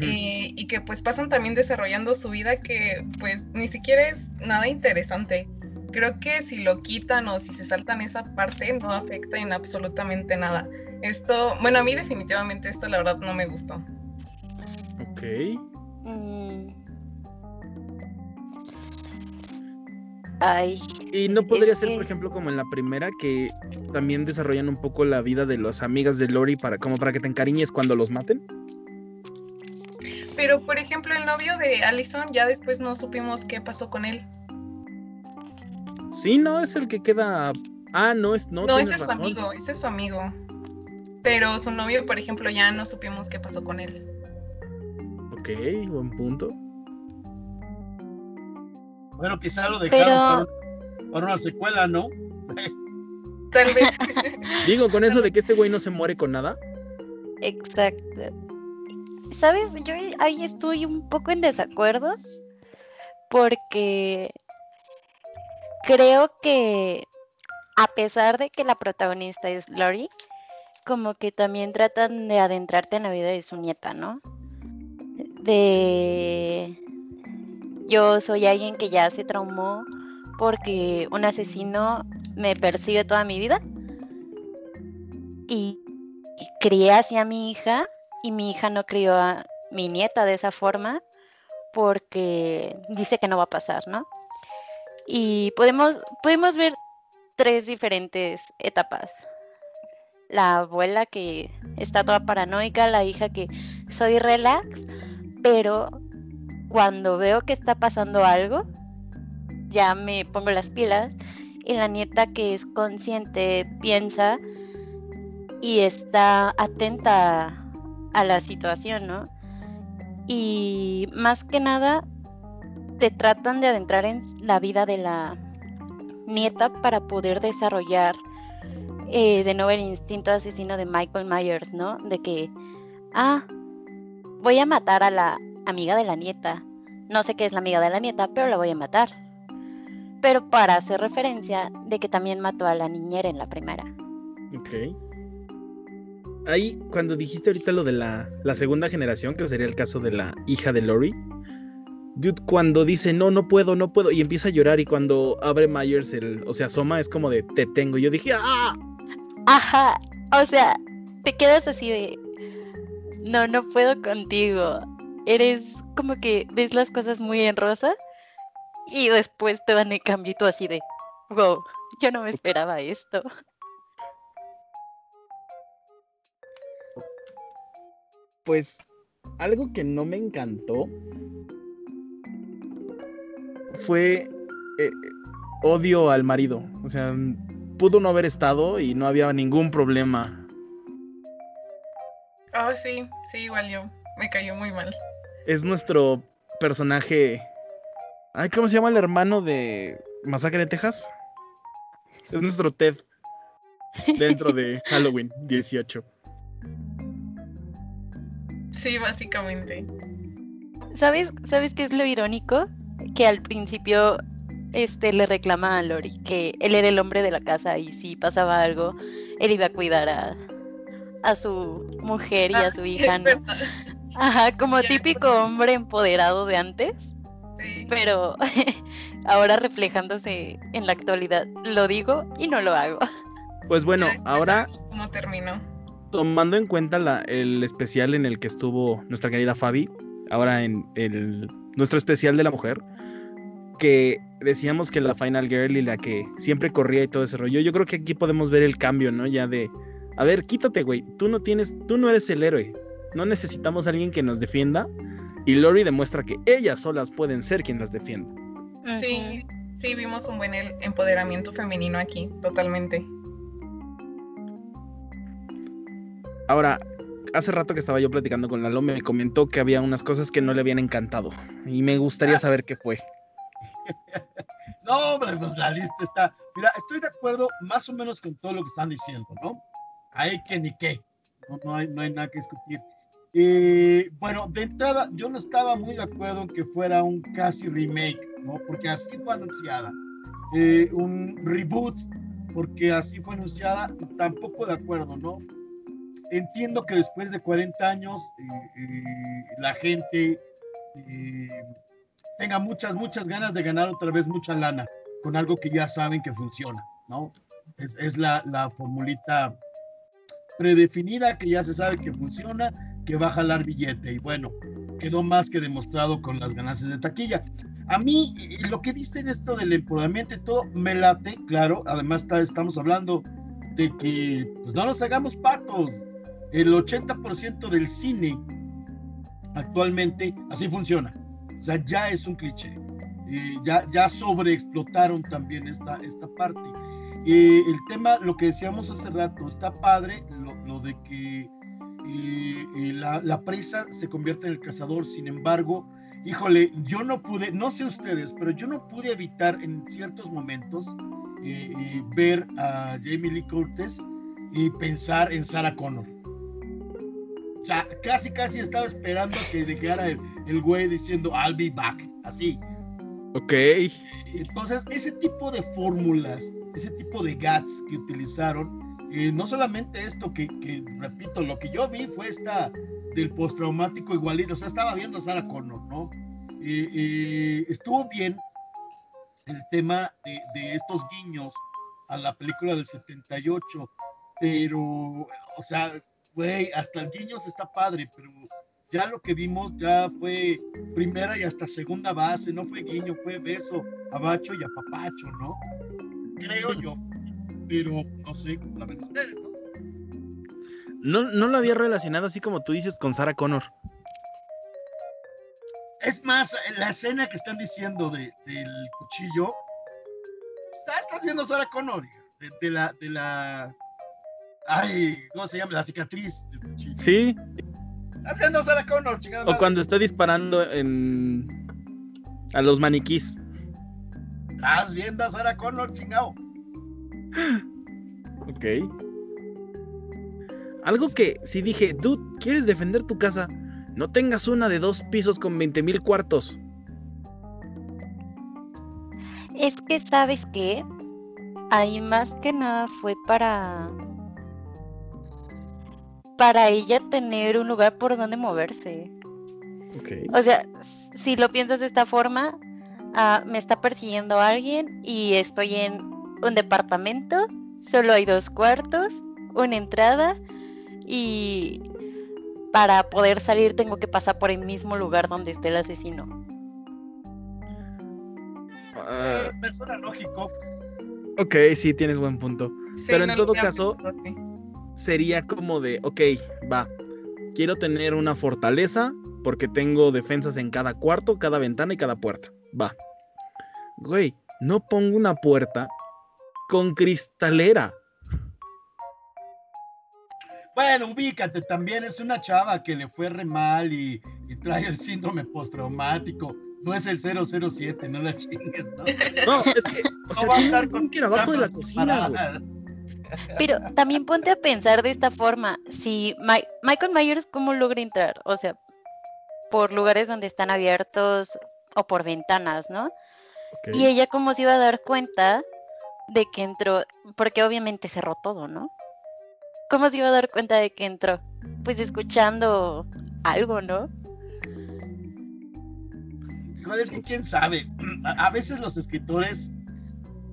y, que pues pasan también desarrollando su vida que pues ni siquiera es nada interesante. Creo que si lo quitan o si se saltan esa parte no afecta en absolutamente nada. Esto, bueno, a mí definitivamente esto la verdad no me gustó. Ok. Mm. Y no podría ser, por ejemplo, como en la primera, que también desarrollan un poco la vida de las amigas de Lori para, como para que te encariñes cuando los maten. Pero, por ejemplo, el novio de Allison, ya después no supimos qué pasó con él. Sí, no, es el que queda. Ah, no, es no. No, ese es su amigo, ese es su amigo. Pero su novio, por ejemplo, ya no supimos qué pasó con él. Ok, buen punto. Bueno, quizá lo dejaron para, una secuela, ¿no? Tal vez. Digo, con eso de que este güey no se muere con nada. Exacto. ¿Sabes? Yo ahí estoy un poco en desacuerdo porque creo que a pesar de que la protagonista es Lori, como que también tratan de adentrarte en la vida de su nieta, ¿no? De yo soy alguien que ya se traumó porque un asesino me persigue toda mi vida. Y, crié así a mi hija y mi hija no crió a mi nieta de esa forma porque dice que no va a pasar, ¿no? Y podemos, podemos ver tres diferentes etapas. La abuela que está toda paranoica, la hija que soy relax, pero cuando veo que está pasando algo, ya me pongo las pilas. Y la nieta que es consciente, piensa y está atenta a la situación, ¿no? Y más que nada, te tratan de adentrar en la vida de la nieta para poder desarrollar eh, de nuevo el instinto asesino de Michael Myers, ¿no? De que, ah, voy a matar a la, amiga de la nieta. No sé qué es la amiga de la nieta, pero la voy a matar. Pero para hacer referencia de que también mató a la niñera en la primera. Ok. Ahí, cuando dijiste ahorita lo de la, la segunda generación, que sería el caso de la hija de Lori, Dude, cuando dice no, no puedo, no puedo, y empieza a llorar, y cuando abre Myers, el, o sea, asoma, es como de te tengo. Yo dije, ¡ah! Ajá, o sea, te quedas así de no, no puedo contigo eres como que ves las cosas muy en rosa y después te dan el cambio así de, wow, yo no me esperaba esto. Pues algo que no me encantó fue eh, odio al marido. O sea, pudo no haber estado y no había ningún problema. Ah, sí, sí, igual yo. Me cayó muy mal es nuestro personaje. Ay, ¿cómo se llama el hermano de Masacre de Texas? Es nuestro Ted dentro de Halloween 18. Sí, básicamente. ¿Sabes, ¿Sabes qué es lo irónico? Que al principio este le reclama a Lori que él era el hombre de la casa y si pasaba algo, él iba a cuidar a, a su mujer y a ah, su hija, ¿no? Ajá, como típico hombre empoderado de antes. Pero ahora reflejándose en la actualidad, lo digo y no lo hago. Pues bueno, ahora. ¿Cómo terminó? tomando en cuenta la, el especial en el que estuvo nuestra querida Fabi, ahora en el, nuestro especial de la mujer, que decíamos que la Final Girl y la que siempre corría y todo ese rollo, yo creo que aquí podemos ver el cambio, ¿no? Ya de, a ver, quítate, güey, tú no tienes, tú no eres el héroe, no necesitamos a alguien que nos defienda, y Lori demuestra que ellas solas pueden ser quien las defienda. Sí, sí, vimos un buen empoderamiento femenino aquí, totalmente. Ahora, hace rato que estaba yo platicando con Lalo, me comentó que había unas cosas que no le habían encantado. Y me gustaría saber qué fue. no, hombre, pues la lista está. Mira, estoy de acuerdo más o menos con todo lo que están diciendo, ¿no? Hay que ni qué. No, hay, no hay nada que discutir. Eh, bueno, de entrada, yo no estaba muy de acuerdo en que fuera un casi remake, ¿no? Porque así fue anunciada. Eh, un reboot, porque así fue anunciada, tampoco de acuerdo, ¿no? entiendo que después de 40 años eh, eh, la gente eh, tenga muchas, muchas ganas de ganar otra vez mucha lana con algo que ya saben que funciona, ¿no? Es, es la, la formulita predefinida que ya se sabe que funciona, que va a jalar billete y bueno, quedó más que demostrado con las ganancias de taquilla. A mí, lo que dicen esto del empoderamiento y todo, me late, claro, además está, estamos hablando de que pues no nos hagamos patos, el 80% del cine actualmente así funciona. O sea, ya es un cliché. Eh, ya, ya sobreexplotaron también esta, esta parte. Eh, el tema, lo que decíamos hace rato, está padre lo, de que eh, la, la, presa se convierte en el cazador, sin embargo, híjole, yo no pude, no sé ustedes, pero yo no pude evitar en ciertos momentos ver a Jamie Lee Curtis y pensar en Sarah Connor. O sea, casi, casi estaba esperando que dejara el, güey diciendo I'll be back, así. Ok. Entonces, ese tipo de fórmulas, ese tipo de gats que utilizaron, eh, no solamente esto que, repito, lo que yo vi fue esta del postraumático igualito, o sea, estaba viendo a Sarah Connor, ¿no? estuvo bien el tema de, de, estos guiños a la película del 78, pero, o sea, güey, hasta el se está padre, pero ya lo que vimos ya fue primera y hasta segunda base, no fue guiño, fue beso a Bacho y a Papacho, ¿no? Creo yo, pero no sé, la ven ustedes, ¿no? No, no lo había relacionado así como tú dices con Sarah Connor. Es más, la escena que están diciendo de, del cuchillo, está, está haciendo Sarah Connor, de la, de la Ay, ¿cómo se llama? La cicatriz. Sí. Estás viendo a Sarah Connor, chingada. O cuando está disparando en. a los maniquís. Estás viendo a Sarah Connor, chingado. Ok. Algo que sí dije, dude, ¿quieres defender tu casa? No tengas una de dos pisos con 20 mil cuartos. Es que, ¿sabes qué? Ahí más que nada fue para para ella tener un lugar por donde moverse. O sea, si lo piensas de esta forma, ah, me está persiguiendo alguien y estoy en un departamento, solo hay dos cuartos, una entrada y para poder salir tengo que pasar por el mismo lugar donde esté el asesino. Uh, me suena lógico. Ok, sí, tienes buen punto. Pero en todo caso, sería como de, ok, va, quiero tener una fortaleza porque tengo defensas en cada cuarto, cada ventana y cada puerta. Va. Güey, no pongo una puerta con cristalera. Bueno, ubícate, también es una chava que le fue re mal y, trae el síndrome postraumático. No es el 007, no la chingues, ¿no? No, es que, o sea, tiene que abajo de la cocina, pero también ponte a pensar de esta forma, si Michael Myers, ¿cómo logra entrar? O sea, por lugares donde están abiertos o por ventanas, ¿no? Y ella cómo se iba a dar cuenta de que entró, porque obviamente cerró todo, ¿no? ¿Cómo se iba a dar cuenta de que entró? Pues escuchando algo, ¿no? es que quién sabe. a veces los escritores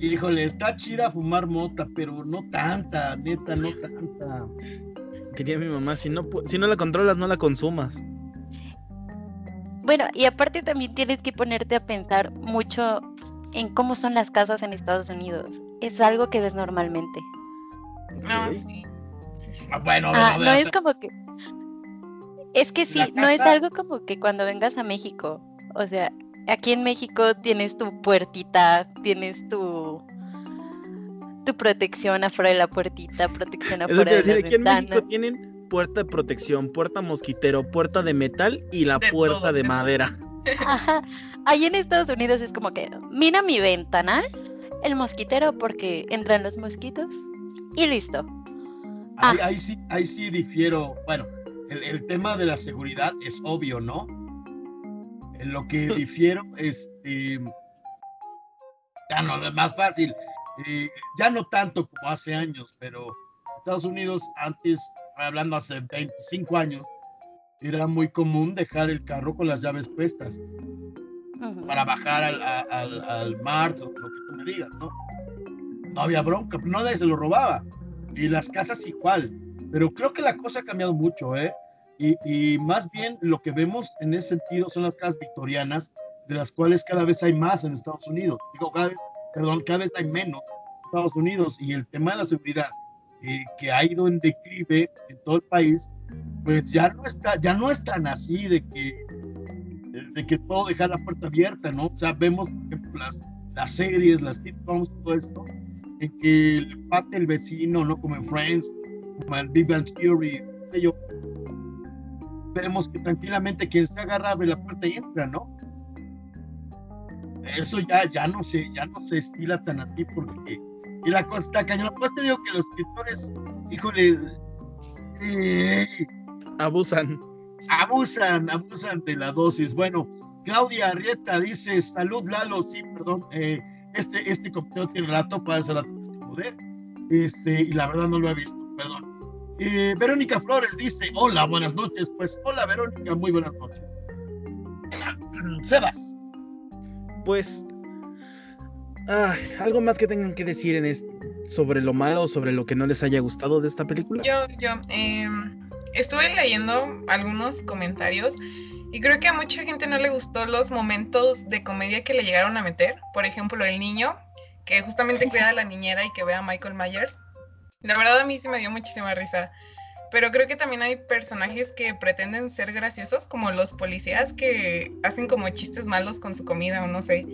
Híjole, está chida fumar mota, pero no tanta, neta, no tanta. Diría mi mamá, si no, si no la controlas, no la consumas. Bueno, y aparte también tienes que ponerte a pensar mucho en cómo son las casas en Estados Unidos. Es algo que ves normalmente. No, sí. Ah, bueno, ah, no es como que. Es que sí, no es algo como que cuando vengas a México. O sea, aquí en México tienes tu puertita, tienes tu tu protección afuera de la puertita, protección afuera de la aquí en México tienen puerta de protección, puerta mosquitero, puerta de metal y la puerta de madera. Ajá. Ahí en Estados Unidos es como que mira mi ventanal, el mosquitero porque entran los mosquitos y listo. Ahí, ah. sí, ahí sí difiero. Bueno, el, tema de la seguridad es obvio, ¿no? En lo que difiero, este, ya no es más fácil. Eh, ya no tanto como hace años, pero Estados Unidos antes, hablando hace 25 años, era muy común dejar el carro con las llaves puestas para bajar al, al, al, mar, lo que tú me digas, ¿no? No había bronca, no nadie se lo robaba. Y las casas igual. Pero creo que la cosa ha cambiado mucho, ¿eh? Y, y más bien lo que vemos en ese sentido son las casas victorianas, de las cuales cada vez hay más en Estados Unidos. Digo, cada vez, perdón, cada vez hay menos en Estados Unidos. Y el tema de la seguridad, eh, que ha ido en declive en todo el país, pues ya no está, ya no es tan así de que, de que todo dejar la puerta abierta, ¿no? O sea, vemos, por ejemplo, las, las series, las sitcoms, todo esto, en que el pate el vecino, ¿no? Como en Friends, como en Big Bang Theory, no sé yo. Vemos que tranquilamente quien se agarra abre la puerta y entra, ¿no? Eso ya, ya no se, ya no se estila tan así porque y la cosa está cañón. Pues te digo que los escritores, híjole, eh, abusan. Abusan, abusan de la dosis. Bueno, Claudia Arrieta dice, salud Lalo, sí, perdón, eh, este, este contenido tiene rato, para hacer rato poder, este, y la verdad no lo he visto, perdón. Eh, Verónica Flores dice, hola, buenas noches, pues hola Verónica, muy buenas noches. Sebas. Pues, algo más que tengan que decir en sobre lo malo o sobre lo que no les haya gustado de esta película. Yo, yo, em, estuve leyendo algunos comentarios y creo que a mucha gente no le gustó los momentos de comedia que le llegaron a meter. Por ejemplo, el niño, que justamente cuida a la niñera y que ve a Michael Myers. La verdad a mí sí me dio muchísima risa. Pero creo que también hay personajes que pretenden ser graciosos, como los policías que hacen como chistes malos con su comida o no sé.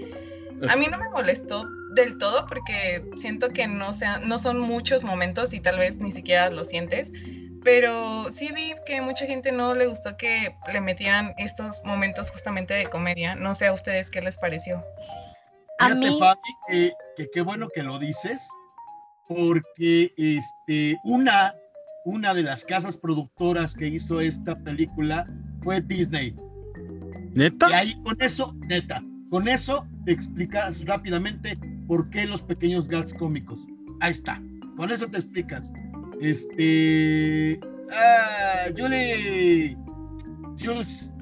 A mí no me molestó del todo porque siento que no, sea, no son muchos momentos y tal vez ni siquiera lo sientes pero sí vi que mucha gente no le gustó que le metieran estos momentos justamente de comedia. No sé a ustedes qué les pareció. A mí... que qué bueno que lo dices, porque este, una, una de las casas productoras que hizo esta película fue Disney. ¿Neta? Y ahí con eso, neta, con eso te explicas rápidamente por qué los pequeños gags cómicos. Ahí está, con eso te explicas. Este. Ah, Julie. Jules.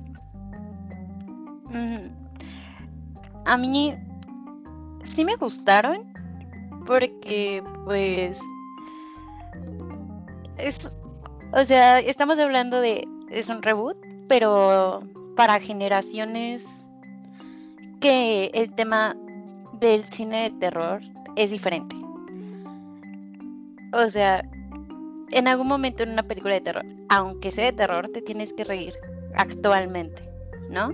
A mí sí me gustaron porque pues es, o sea, estamos hablando de es un reboot, pero para generaciones que el tema del cine de terror es diferente. O sea, en algún momento en una película de terror, aunque sea de terror, te tienes que reír actualmente, ¿no?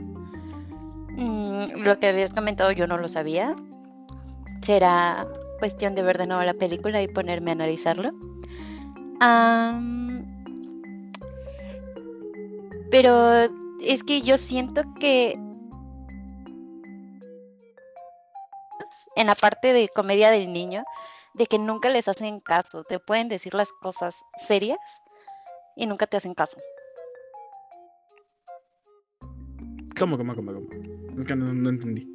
Mm, lo que habías comentado yo no lo sabía. Será cuestión de ver de nuevo la película y ponerme a analizarlo. pero es que yo siento que en la parte de comedia del niño, de que nunca les hacen caso. Te pueden decir las cosas serias y nunca te hacen caso. ¿Cómo, cómo, cómo, cómo? Es que no, entendí.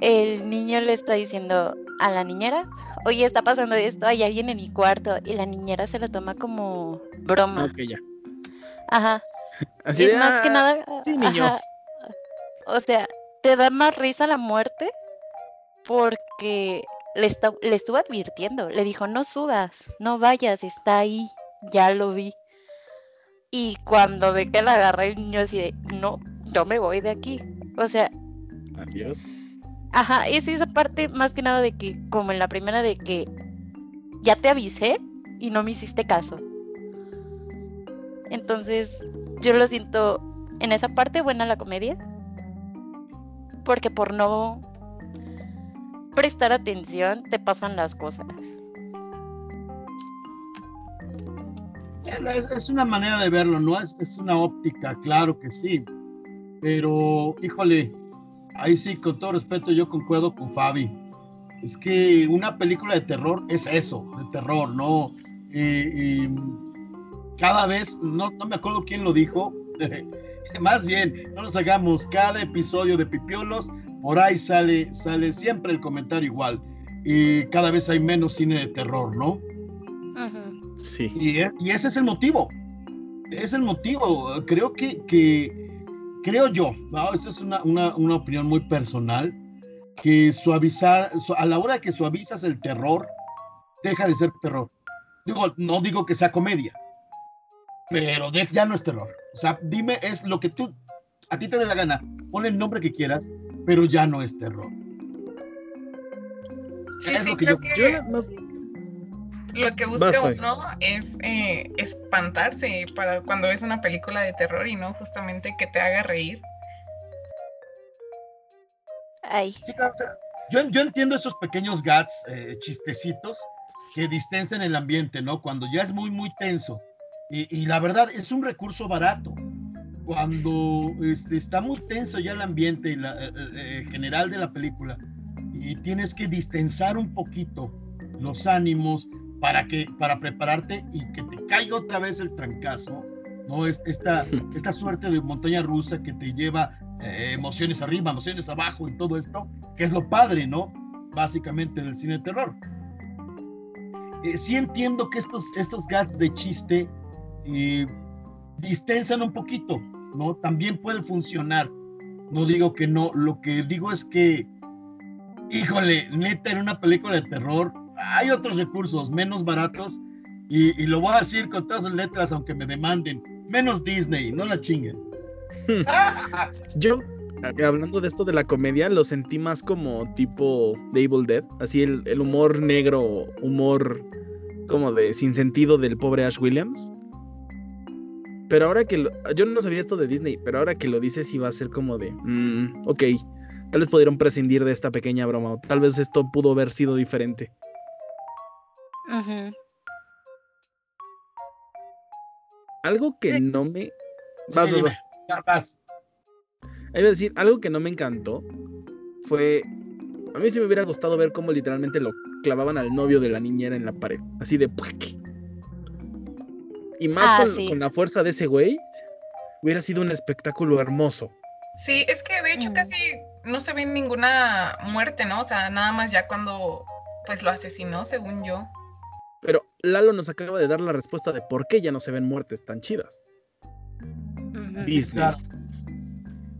El niño le está diciendo a la niñera, oye, está pasando esto, hay alguien en mi cuarto, y la niñera se lo toma como broma. Ok, ya. Ajá. Así es más que ah, nada. Sí, niño. O sea, te da más risa la muerte porque le, le estuvo advirtiendo, le dijo, no subas, no vayas, está ahí, ya lo vi. Y cuando ve que la agarra el niño así de, no, yo me voy de aquí. O sea... Adiós. Ajá, es esa parte más que nada de que, como en la primera, de que ya te avisé y no me hiciste caso. Entonces, yo lo siento en esa parte buena la comedia. Porque por no prestar atención te pasan las cosas. Es, una manera de verlo, ¿no? Es, es una óptica, claro que sí. Pero, híjole, ahí sí, con todo respeto, yo concuerdo con Fabi. Es que una película de terror es eso, de terror, ¿no? Cada vez, no, no me acuerdo quién lo dijo, más bien, no nos hagamos cada episodio de Pipiolos, por ahí sale, sale siempre el comentario igual. Y cada vez hay menos cine de terror, ¿no? Sí. Y, ese es el motivo. Es el motivo. Creo que, que creo yo, ¿no? esta es una, una, una, opinión muy personal, que suavizar, a la hora que suavizas el terror, deja de ser terror. Digo, no digo que sea comedia, pero ya no es terror. O sea, dime, es lo que tú, a ti te dé la gana, pon el nombre que quieras, pero ya no es terror. Sí, sí, creo que, lo que busca uno es eh, espantarse para cuando ves una película de terror y no justamente que te haga reír. Ay. yo, yo, entiendo esos pequeños gats, eh, chistecitos, que distensen el ambiente, ¿no? Cuando ya es muy, muy tenso. Y, y la verdad, es un recurso barato. Cuando este, está muy tenso ya el ambiente y la, eh, general de la película, y tienes que distensar un poquito los ánimos, para que para prepararte y que te caiga otra vez el trancazo, ¿no? Es esta, esta suerte de montaña rusa que te lleva eh, emociones arriba, emociones abajo y todo esto, que es lo padre, ¿no? Básicamente del cine de terror. Eh, sí entiendo que estos, estos gags de chiste eh, distensan un poquito, ¿no? También puede funcionar. No digo que no, lo que digo es que, híjole, neta, en una película de terror, hay otros recursos menos baratos y, lo voy a decir con todas las letras, aunque me demanden. Menos Disney, no la chinguen. Yo, hablando de esto de la comedia, lo sentí más como tipo The Evil Dead, así el, el humor negro, humor como de sin sentido del pobre Ash Williams. Pero ahora que yo no sabía esto de Disney, pero ahora que lo dices sí va a ser como de, mm, ok, tal vez pudieron prescindir de esta pequeña broma, o tal vez esto pudo haber sido diferente. Algo que no me. Vas, vas, Iba a decir, algo que no me encantó fue. A mí sí me hubiera gustado ver cómo literalmente lo clavaban al novio de la niñera en la pared. Así de. Y más ah, con, la fuerza de ese güey, hubiera sido un espectáculo hermoso. Sí, es que de hecho mm. casi no se ve ninguna muerte, ¿no? O sea, nada más ya cuando pues lo asesinó, según yo. Pero Lalo nos acaba de dar la respuesta de por qué ya no se ven muertes tan chidas. Disney.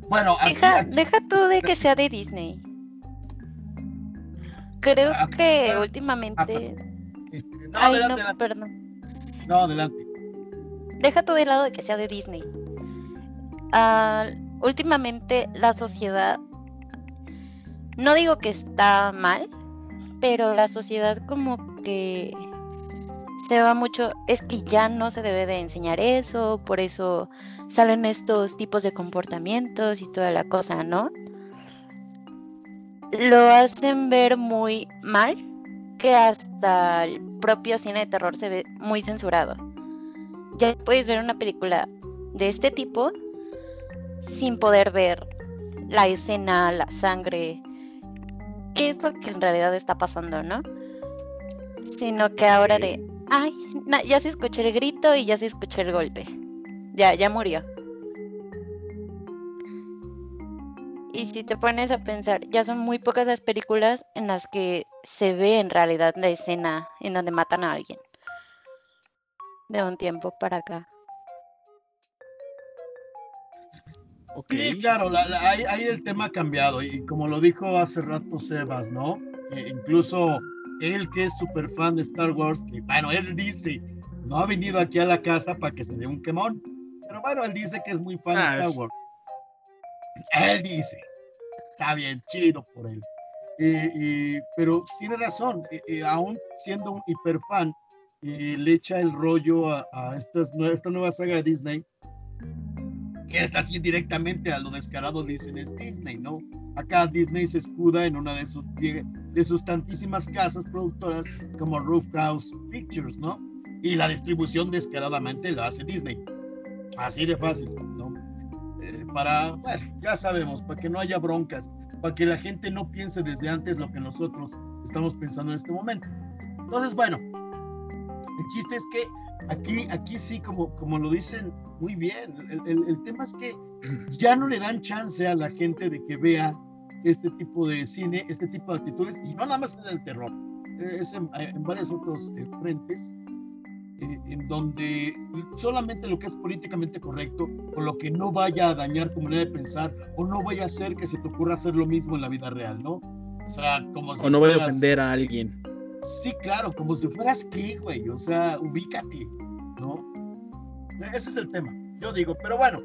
Bueno, deja, tú de que sea de Disney. Creo ah, que ah, últimamente. No, adelante, perdón. No, adelante. Deja tú de lado de que sea de Disney. últimamente la sociedad. No digo que está mal, pero la sociedad como que se va mucho, es que ya no se debe de enseñar eso, por eso salen estos tipos de comportamientos y toda la cosa, ¿no? Lo hacen ver muy mal, que hasta el propio cine de terror se ve muy censurado. Ya puedes ver una película de este tipo sin poder ver la escena, la sangre, qué es lo que en realidad está pasando, ¿no? Sino que ahora de, Ay, ya se escuchó el grito y ya se escuchó el golpe. Ya, ya murió. Y si te pones a pensar, ya son muy pocas las películas en las que se ve en realidad la escena en donde matan a alguien. De un tiempo para acá. Sí, claro, ahí, el tema ha cambiado y como lo dijo hace rato Sebas, ¿no? Eh, incluso él que es súper fan de Star Wars, que bueno, él dice, no ha venido aquí a la casa para que se dé un quemón, Bueno, él dice que es muy fan de ah, Star Wars. Él dice. Está bien, chido por él. pero tiene razón, aún siendo un hiperfan, le echa el rollo a, a estas, esta nueva saga de Disney, que está así directamente a lo descarado dicen es Disney, ¿no? Acá Disney se escuda en una de sus, de sus tantísimas casas productoras como Roof House Pictures, ¿no? Y la distribución descaradamente la hace Disney. Así de fácil, ¿no? Eh, para, bueno, ya sabemos, para que no haya broncas, para que la gente no piense desde antes lo que nosotros estamos pensando en este momento. Entonces, bueno, el chiste es que aquí, aquí sí, como, como lo dicen muy bien, el, el, tema es que ya no le dan chance a la gente de que vea este tipo de cine, este tipo de actitudes, y no nada más en el terror, es en, en varios otros eh, frentes, eh, en donde solamente lo que es políticamente correcto o lo que no vaya a dañar tu manera de pensar o no vaya a hacer que se te ocurra hacer lo mismo en la vida real, ¿no? O sea, como si O no vaya a ofender a alguien. Sí, claro, como si fueras qué, güey, o sea, ubícate, ¿no? Ese es el tema, yo digo, pero bueno,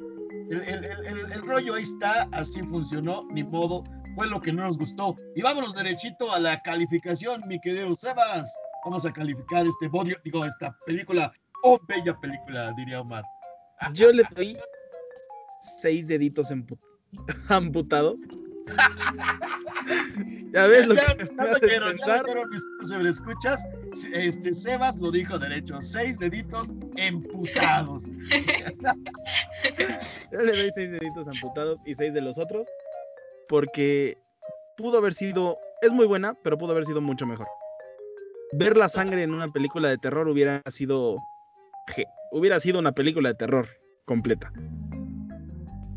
el, rollo ahí está, así funcionó, ni modo, fue lo que no nos gustó. Y vámonos derechito a la calificación, mi querido Sebas. Vamos a calificar este bodio, digo, esta película, oh, bella película, diría Omar. Yo le doy seis deditos amputados ya ves lo que me hace pensar. Ya escuchas, este Sebas lo dijo derecho, seis deditos emputados. Yo le doy seis deditos amputados y seis de los otros porque pudo haber sido, es muy buena, pero pudo haber sido mucho mejor. Ver la sangre en una película de terror hubiera sido hubiera sido una película de terror completa.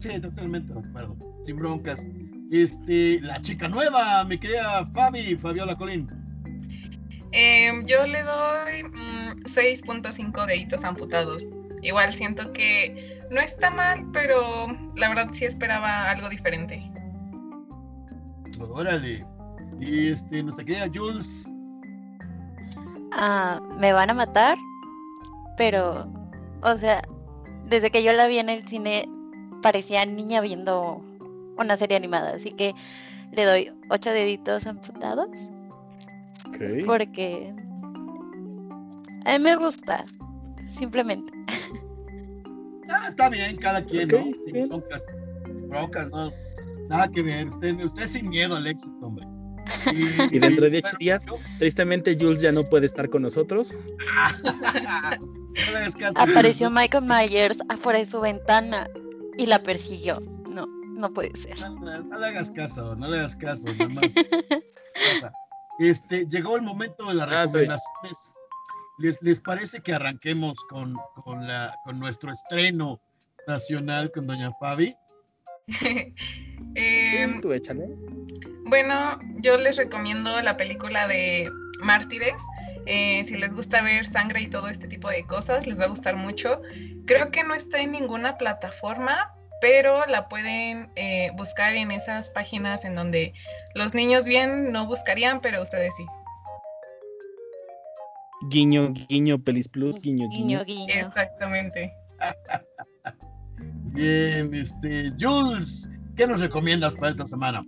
Sí, totalmente de acuerdo. Sin broncas. Este, la chica nueva, mi querida Fabi, Fabiola Colín. Em, yo le doy 6.5 mm, deditos amputados. Igual siento que no está mal, pero la verdad sí esperaba algo diferente. Órale. Y este, nuestra querida Jules. Ah, me van a matar, pero, o sea, desde que yo la vi en el cine, parecía niña viendo una serie animada, así que le doy ocho deditos amputados. Porque a mí me gusta, simplemente. Ah, está bien, cada quien, ¿no? Sin broncas, broncas, no. Nada que ver, usted, usted sin miedo al éxito, hombre. Y, dentro de ocho días, tristemente, Jules ya no puede estar con nosotros. Apareció Michael Myers afuera de su ventana y la persiguió. No, puede ser. No, le hagas caso, no le hagas caso, nada más. este, llegó el momento de las ah, recomendaciones. ¿Les, ¿Les, parece que arranquemos con, con, la, con nuestro estreno nacional con Doña Fabi? eh, tú échale. Bueno, yo les recomiendo la película de Mártires. Eh, si les gusta ver sangre y todo este tipo de cosas, les va a gustar mucho. Creo que no está en ninguna plataforma, pero la pueden eh, buscar en esas páginas en donde los niños bien no buscarían, pero ustedes sí. Guiño, guiño, Pelis Plus, guiño, guiño. Exactamente. Bien, este, Jules, ¿qué nos recomiendas para esta semana?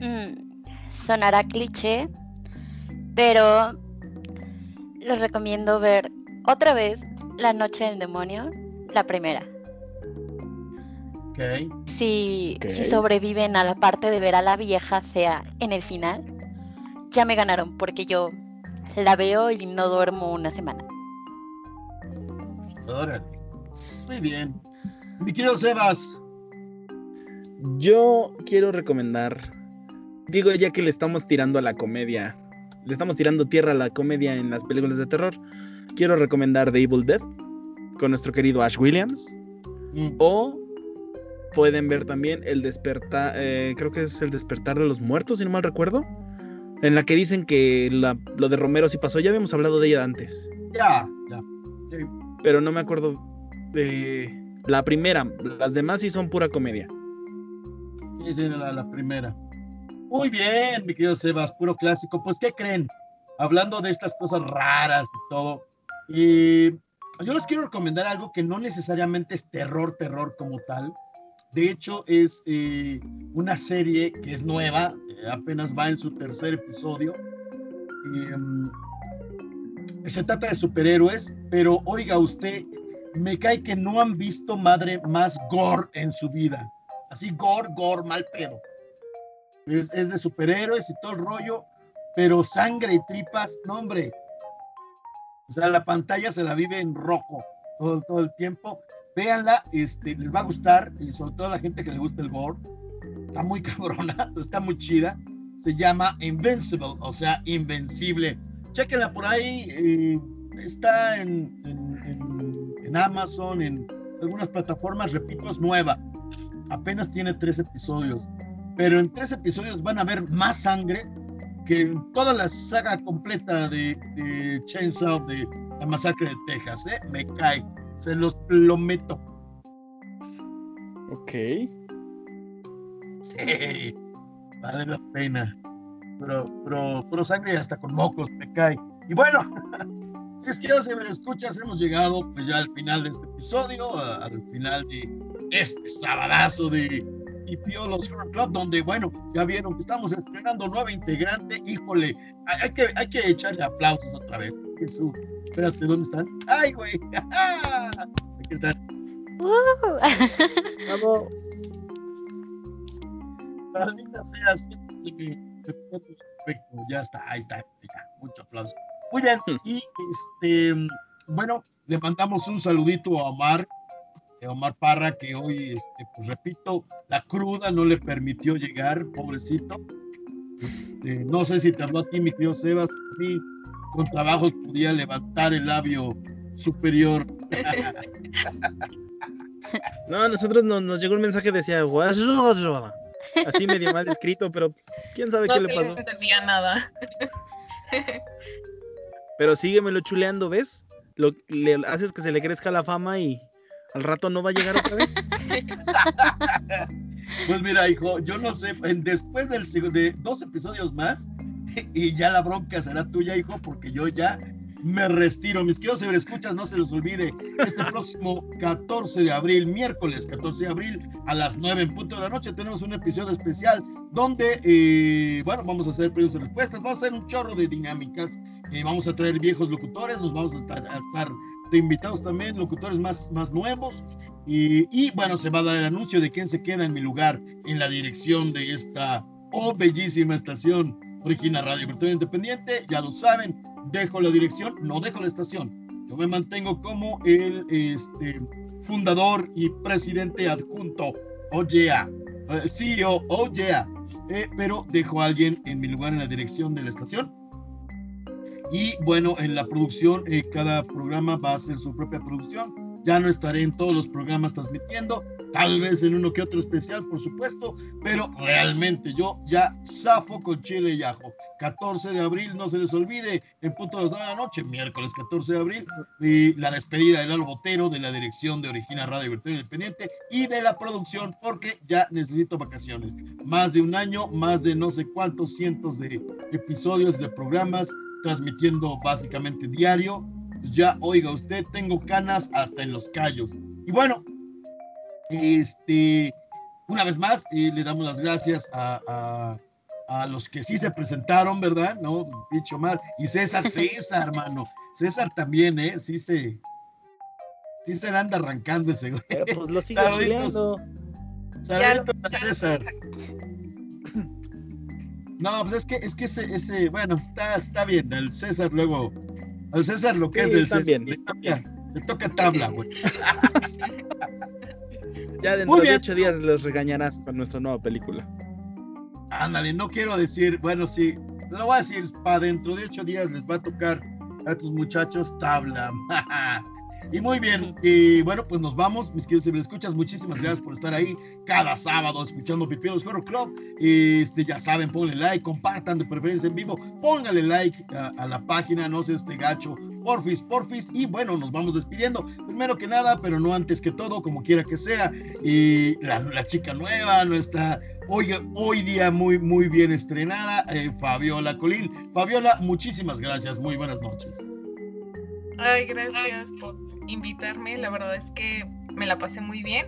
Mm, sonará cliché, pero les recomiendo ver otra vez La Noche del Demonio, la primera. Si, sobreviven a la parte de ver a la vieja fea en el final, ya me ganaron porque yo la veo y no duermo una semana. Órale. Muy bien. Mi querido Sebas. Yo quiero recomendar, digo ya que le estamos tirando a la comedia, le estamos tirando tierra a la comedia en las películas de terror, quiero recomendar The Evil Dead con nuestro querido Ash Williams. Mm. O pueden ver también el despertar, eh, creo que es el despertar de los muertos, si no mal recuerdo, en la que dicen que lo de Romero sí pasó, ya habíamos hablado de ella antes. Ya, ya. Pero no me acuerdo de la primera, las demás sí son pura comedia. Sí, la, la primera. Muy bien, mi querido Sebas, puro clásico. Pues, ¿qué creen? Hablando de estas cosas raras y todo, y yo les quiero recomendar algo que no necesariamente es terror, terror como tal. De hecho, es eh, una serie que es nueva, eh, apenas va en su tercer episodio. Em, se trata de superhéroes, pero oiga usted, me cae que no han visto madre más gore en su vida. Así gore, gore, mal pedo. Es, de superhéroes y todo el rollo, pero sangre y tripas, no hombre. O sea, la pantalla se la vive en rojo todo el tiempo. Véanla, este, les va a gustar, y sobre todo a la gente que le gusta el gore. Está muy cabrona, está muy chida. Se llama Invincible, o sea, invencible. Chequenla por ahí, eh, está en, en, en, Amazon, en algunas plataformas, repito, es nueva. Apenas tiene tres episodios, pero en tres episodios van a ver más sangre que toda la saga completa de, de Chainsaw de la masacre de Texas, ¿eh? me cae, se los prometo. Ok. Sí, vale la pena. Pero, pero, pero sangre hasta con mocos me cae. Y bueno, es que si me escuchas, hemos llegado pues ya al final de este episodio, al final de este sabadazo de y Piolos Club, donde, bueno, ya vieron que estamos estrenando nueva integrante. Híjole, hay que, hay que echarle aplausos otra vez. Jesús, espérate, ¿dónde están? ¡Ay, güey! Aquí están. Uh. Vamos. Maldita sea, perfecto, ya está, ahí está, ahí está, mucho aplauso. Muy bien, y este, bueno, le mandamos un saludito a Omar, Omar Parra, que hoy, este, pues repito, la cruda no le permitió llegar, pobrecito. Este, no sé si te habló a ti, mi querido Sebas, a mí con trabajo podía levantar el labio superior. No, a nosotros no, nos llegó un mensaje que decía, así medio mal escrito, pero quién sabe no, qué le pasó. No entendía nada. Pero síguemelo chuleando, ¿ves? Lo, le haces que se le crezca la fama y al rato no va a llegar otra vez. pues mira, hijo, yo no sé, después del, de dos episodios más, y ya la bronca será tuya, hijo, porque yo ya me retiro. Mis queridos escuchas, no se los olvide, este próximo 14 de abril, miércoles 14 de abril, a las 9 en punto de la noche, tenemos un episodio especial donde, eh, bueno, vamos a hacer preguntas y respuestas, vamos a hacer un chorro de dinámicas, eh, vamos a traer viejos locutores, nos vamos a estar, a estar de invitados también, locutores más, más nuevos. Y, y, bueno, se va a dar el anuncio de quién se queda en mi lugar en la dirección de esta oh, bellísima estación Origina Radio Virtual Independiente. Ya lo saben, dejo la dirección, no dejo la estación. Yo me mantengo como el este, fundador y presidente adjunto. Oh yeah, uh, CEO, oh yeah. Eh, pero dejo a alguien en mi lugar en la dirección de la estación y bueno, en la producción, eh, cada programa va a hacer su propia producción. Ya no estaré en todos los programas transmitiendo, tal vez en uno que otro especial, por supuesto, pero realmente yo ya zafo con chile y ajo. 14 de abril, no se les olvide, en punto de las 9 de la noche, miércoles 14 de abril, y la despedida de Lalo Botero de la dirección de Origina Radio Virtual Independiente y de la producción, porque ya necesito vacaciones. Más de un año, más de no sé cuántos cientos de episodios de programas transmitiendo básicamente diario. Ya, oiga usted, tengo canas hasta en los callos. Y bueno, este, una vez más, eh, le damos las gracias a, a, a, los que sí se presentaron, ¿verdad? No, dicho mal. Y César, César, hermano. César también, ¿eh? Sí se, sí se anda arrancando ese güey. Pero pues lo sigue chileando. Saludos a César. No, pues es que, es que ese, ese, bueno, está, está bien. El César luego, al César lo que Sí, es del César, le toca, le toca tabla, güey. Ya dentro de ocho días les regañarás con nuestra nueva película. Ándale, no quiero decir, bueno, sí, lo voy a decir, para dentro de ocho días les va a tocar a estos muchachos tabla. y muy bien, y bueno, pues nos vamos, mis queridos escuchas, muchísimas gracias por estar ahí cada sábado escuchando Pipielos Horror Club. Este, ya saben, pónganle like, compartan de preferencia en vivo, pónganle like a, a la página, no se este gacho, porfis, porfis, y bueno, nos vamos despidiendo. Primero que nada, pero no antes que todo, como quiera que sea, y la, la chica nueva, nuestra hoy, hoy día muy, muy bien estrenada, eh, Fabiola Colín. Fabiola, muchísimas gracias, muy buenas noches. Ay, gracias por invitarme. La verdad es que me la pasé muy bien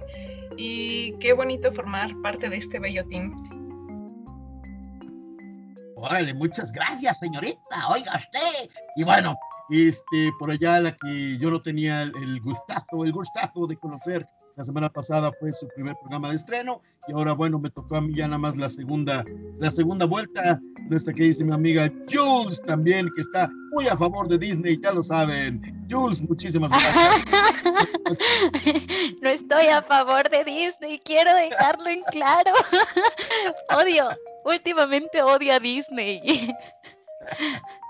y qué bonito formar parte de este bello team. Órale, muchas gracias, señorita. Oiga usted. Y bueno, este, por allá la que yo no tenía el gustazo, el gustazo de conocer la semana pasada fue su primer programa de estreno y ahora, bueno, me tocó a mí ya nada más la segunda, la segunda vuelta. Nuestra mi amiga Jules también, que está muy a favor de Disney, ya lo saben. Jules, muchísimas gracias. no estoy a favor de Disney, quiero dejarlo en claro. odio, últimamente odio a Disney.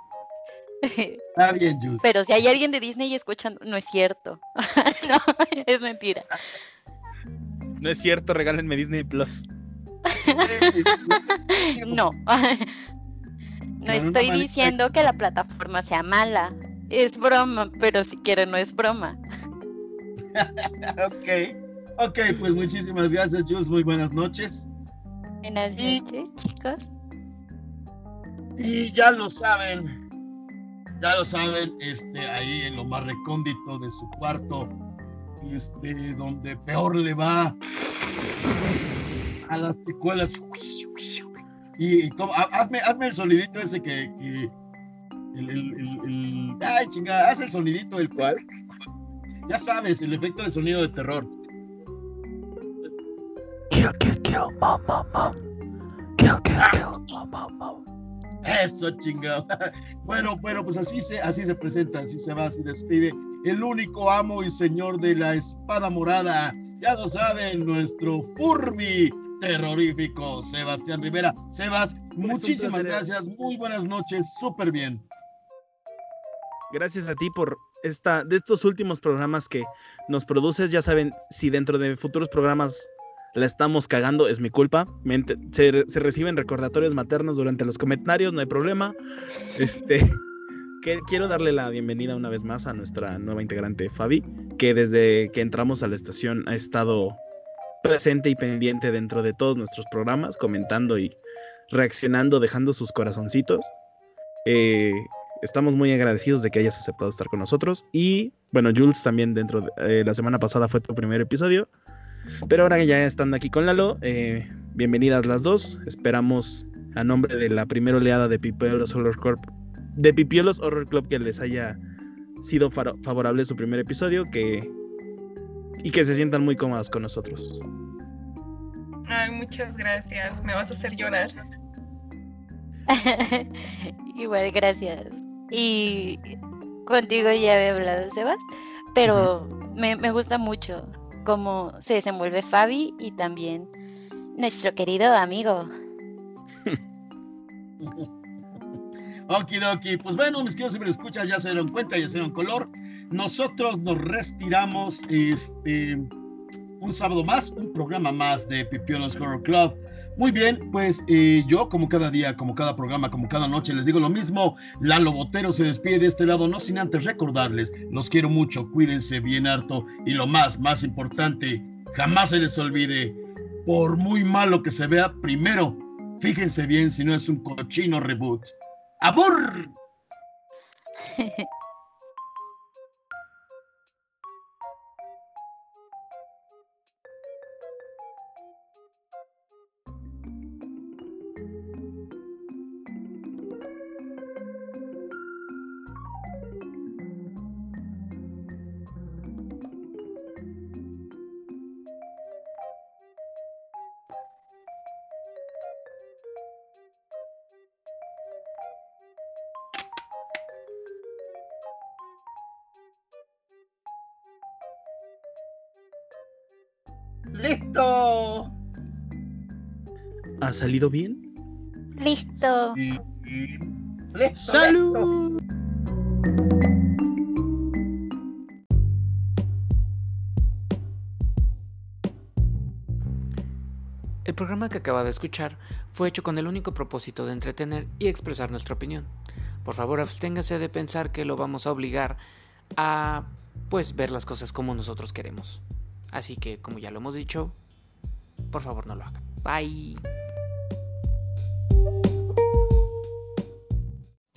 Está bien, Jules. Pero si hay alguien de Disney escuchando, no es cierto. no, es mentira. No es cierto, regálenme Disney Plus. no. No estoy diciendo que la plataforma sea mala. Es broma, pero si quieren no es broma. ok. Ok, pues muchísimas gracias, Jules. Muy buenas noches. Buenas noches, chicos. Y ya lo saben, ya lo saben, este, ahí en lo más recóndito de su cuarto, este, donde peor le va a las secuelas. Y, hazme, hazme el sonidito ese que, el, el, el, ay chingada, haz el sonidito del cual. Ya sabes, el efecto de sonido de terror. Kill, kill, kill, mom, mom, mom. Kill, kill, kill, mom. Eso chingado. Bueno, bueno, pues así se, así se presenta, así se va, así despide el único amo y señor de la espada morada. Ya lo saben, nuestro Furby terrorífico, Sebastián Rivera. Sebas, muchísimas gracias, muy buenas noches, súper bien. Gracias a ti por esta, de estos últimos programas que nos produces. Ya saben, si dentro de futuros programas la estamos cagando, es mi culpa. Se, reciben recordatorios maternos durante los comentarios, no hay problema. Este, quiero darle la bienvenida una vez más a nuestra nueva integrante, Fabi, que desde que entramos a la estación ha estado presente y pendiente dentro de todos nuestros programas, comentando y reaccionando, dejando sus corazoncitos. Eh, estamos muy agradecidos de que hayas aceptado estar con nosotros. Y bueno, Jules también dentro de eh, la semana pasada fue tu primer episodio. Pero ahora que ya están aquí con Lalo, eh, bienvenidas las dos. Esperamos a nombre de la primera oleada de Pipiolos Horror Club, de Pipiolos Horror Club que les haya sido favorable su primer episodio que, y que se sientan muy cómodas con nosotros. Ay, muchas gracias. Me vas a hacer llorar. Igual, gracias. Y contigo ya había hablado, Sebas, pero me, me gusta mucho cómo se desenvuelve Fabi y también nuestro querido amigo. Okidoki, pues bueno, mis queridos me escuchan, ya se dieron cuenta, ya se dieron color. Nosotros nos retiramos este, un sábado más, un programa más de Pipiolos Horror Club. Muy bien, pues eh, yo como cada día, como cada programa, como cada noche les digo lo mismo, Lalo Botero se despide de este lado, no sin antes recordarles, los quiero mucho, cuídense bien harto y lo más, más importante, jamás se les olvide, por muy malo que se vea, primero, fíjense bien si no es un cochino reboot. ¡Abur! ¿Ha salido bien? Listo. ¡Salud! El programa que acaba de escuchar fue hecho con el único propósito de entretener y expresar nuestra opinión. Por favor, absténgase de pensar que lo vamos a obligar a pues ver las cosas como nosotros queremos. Así que, como ya lo hemos dicho, por favor no lo hagan. Bye.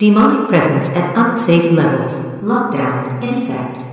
Demonic presence at unsafe levels. Lockdown in effect.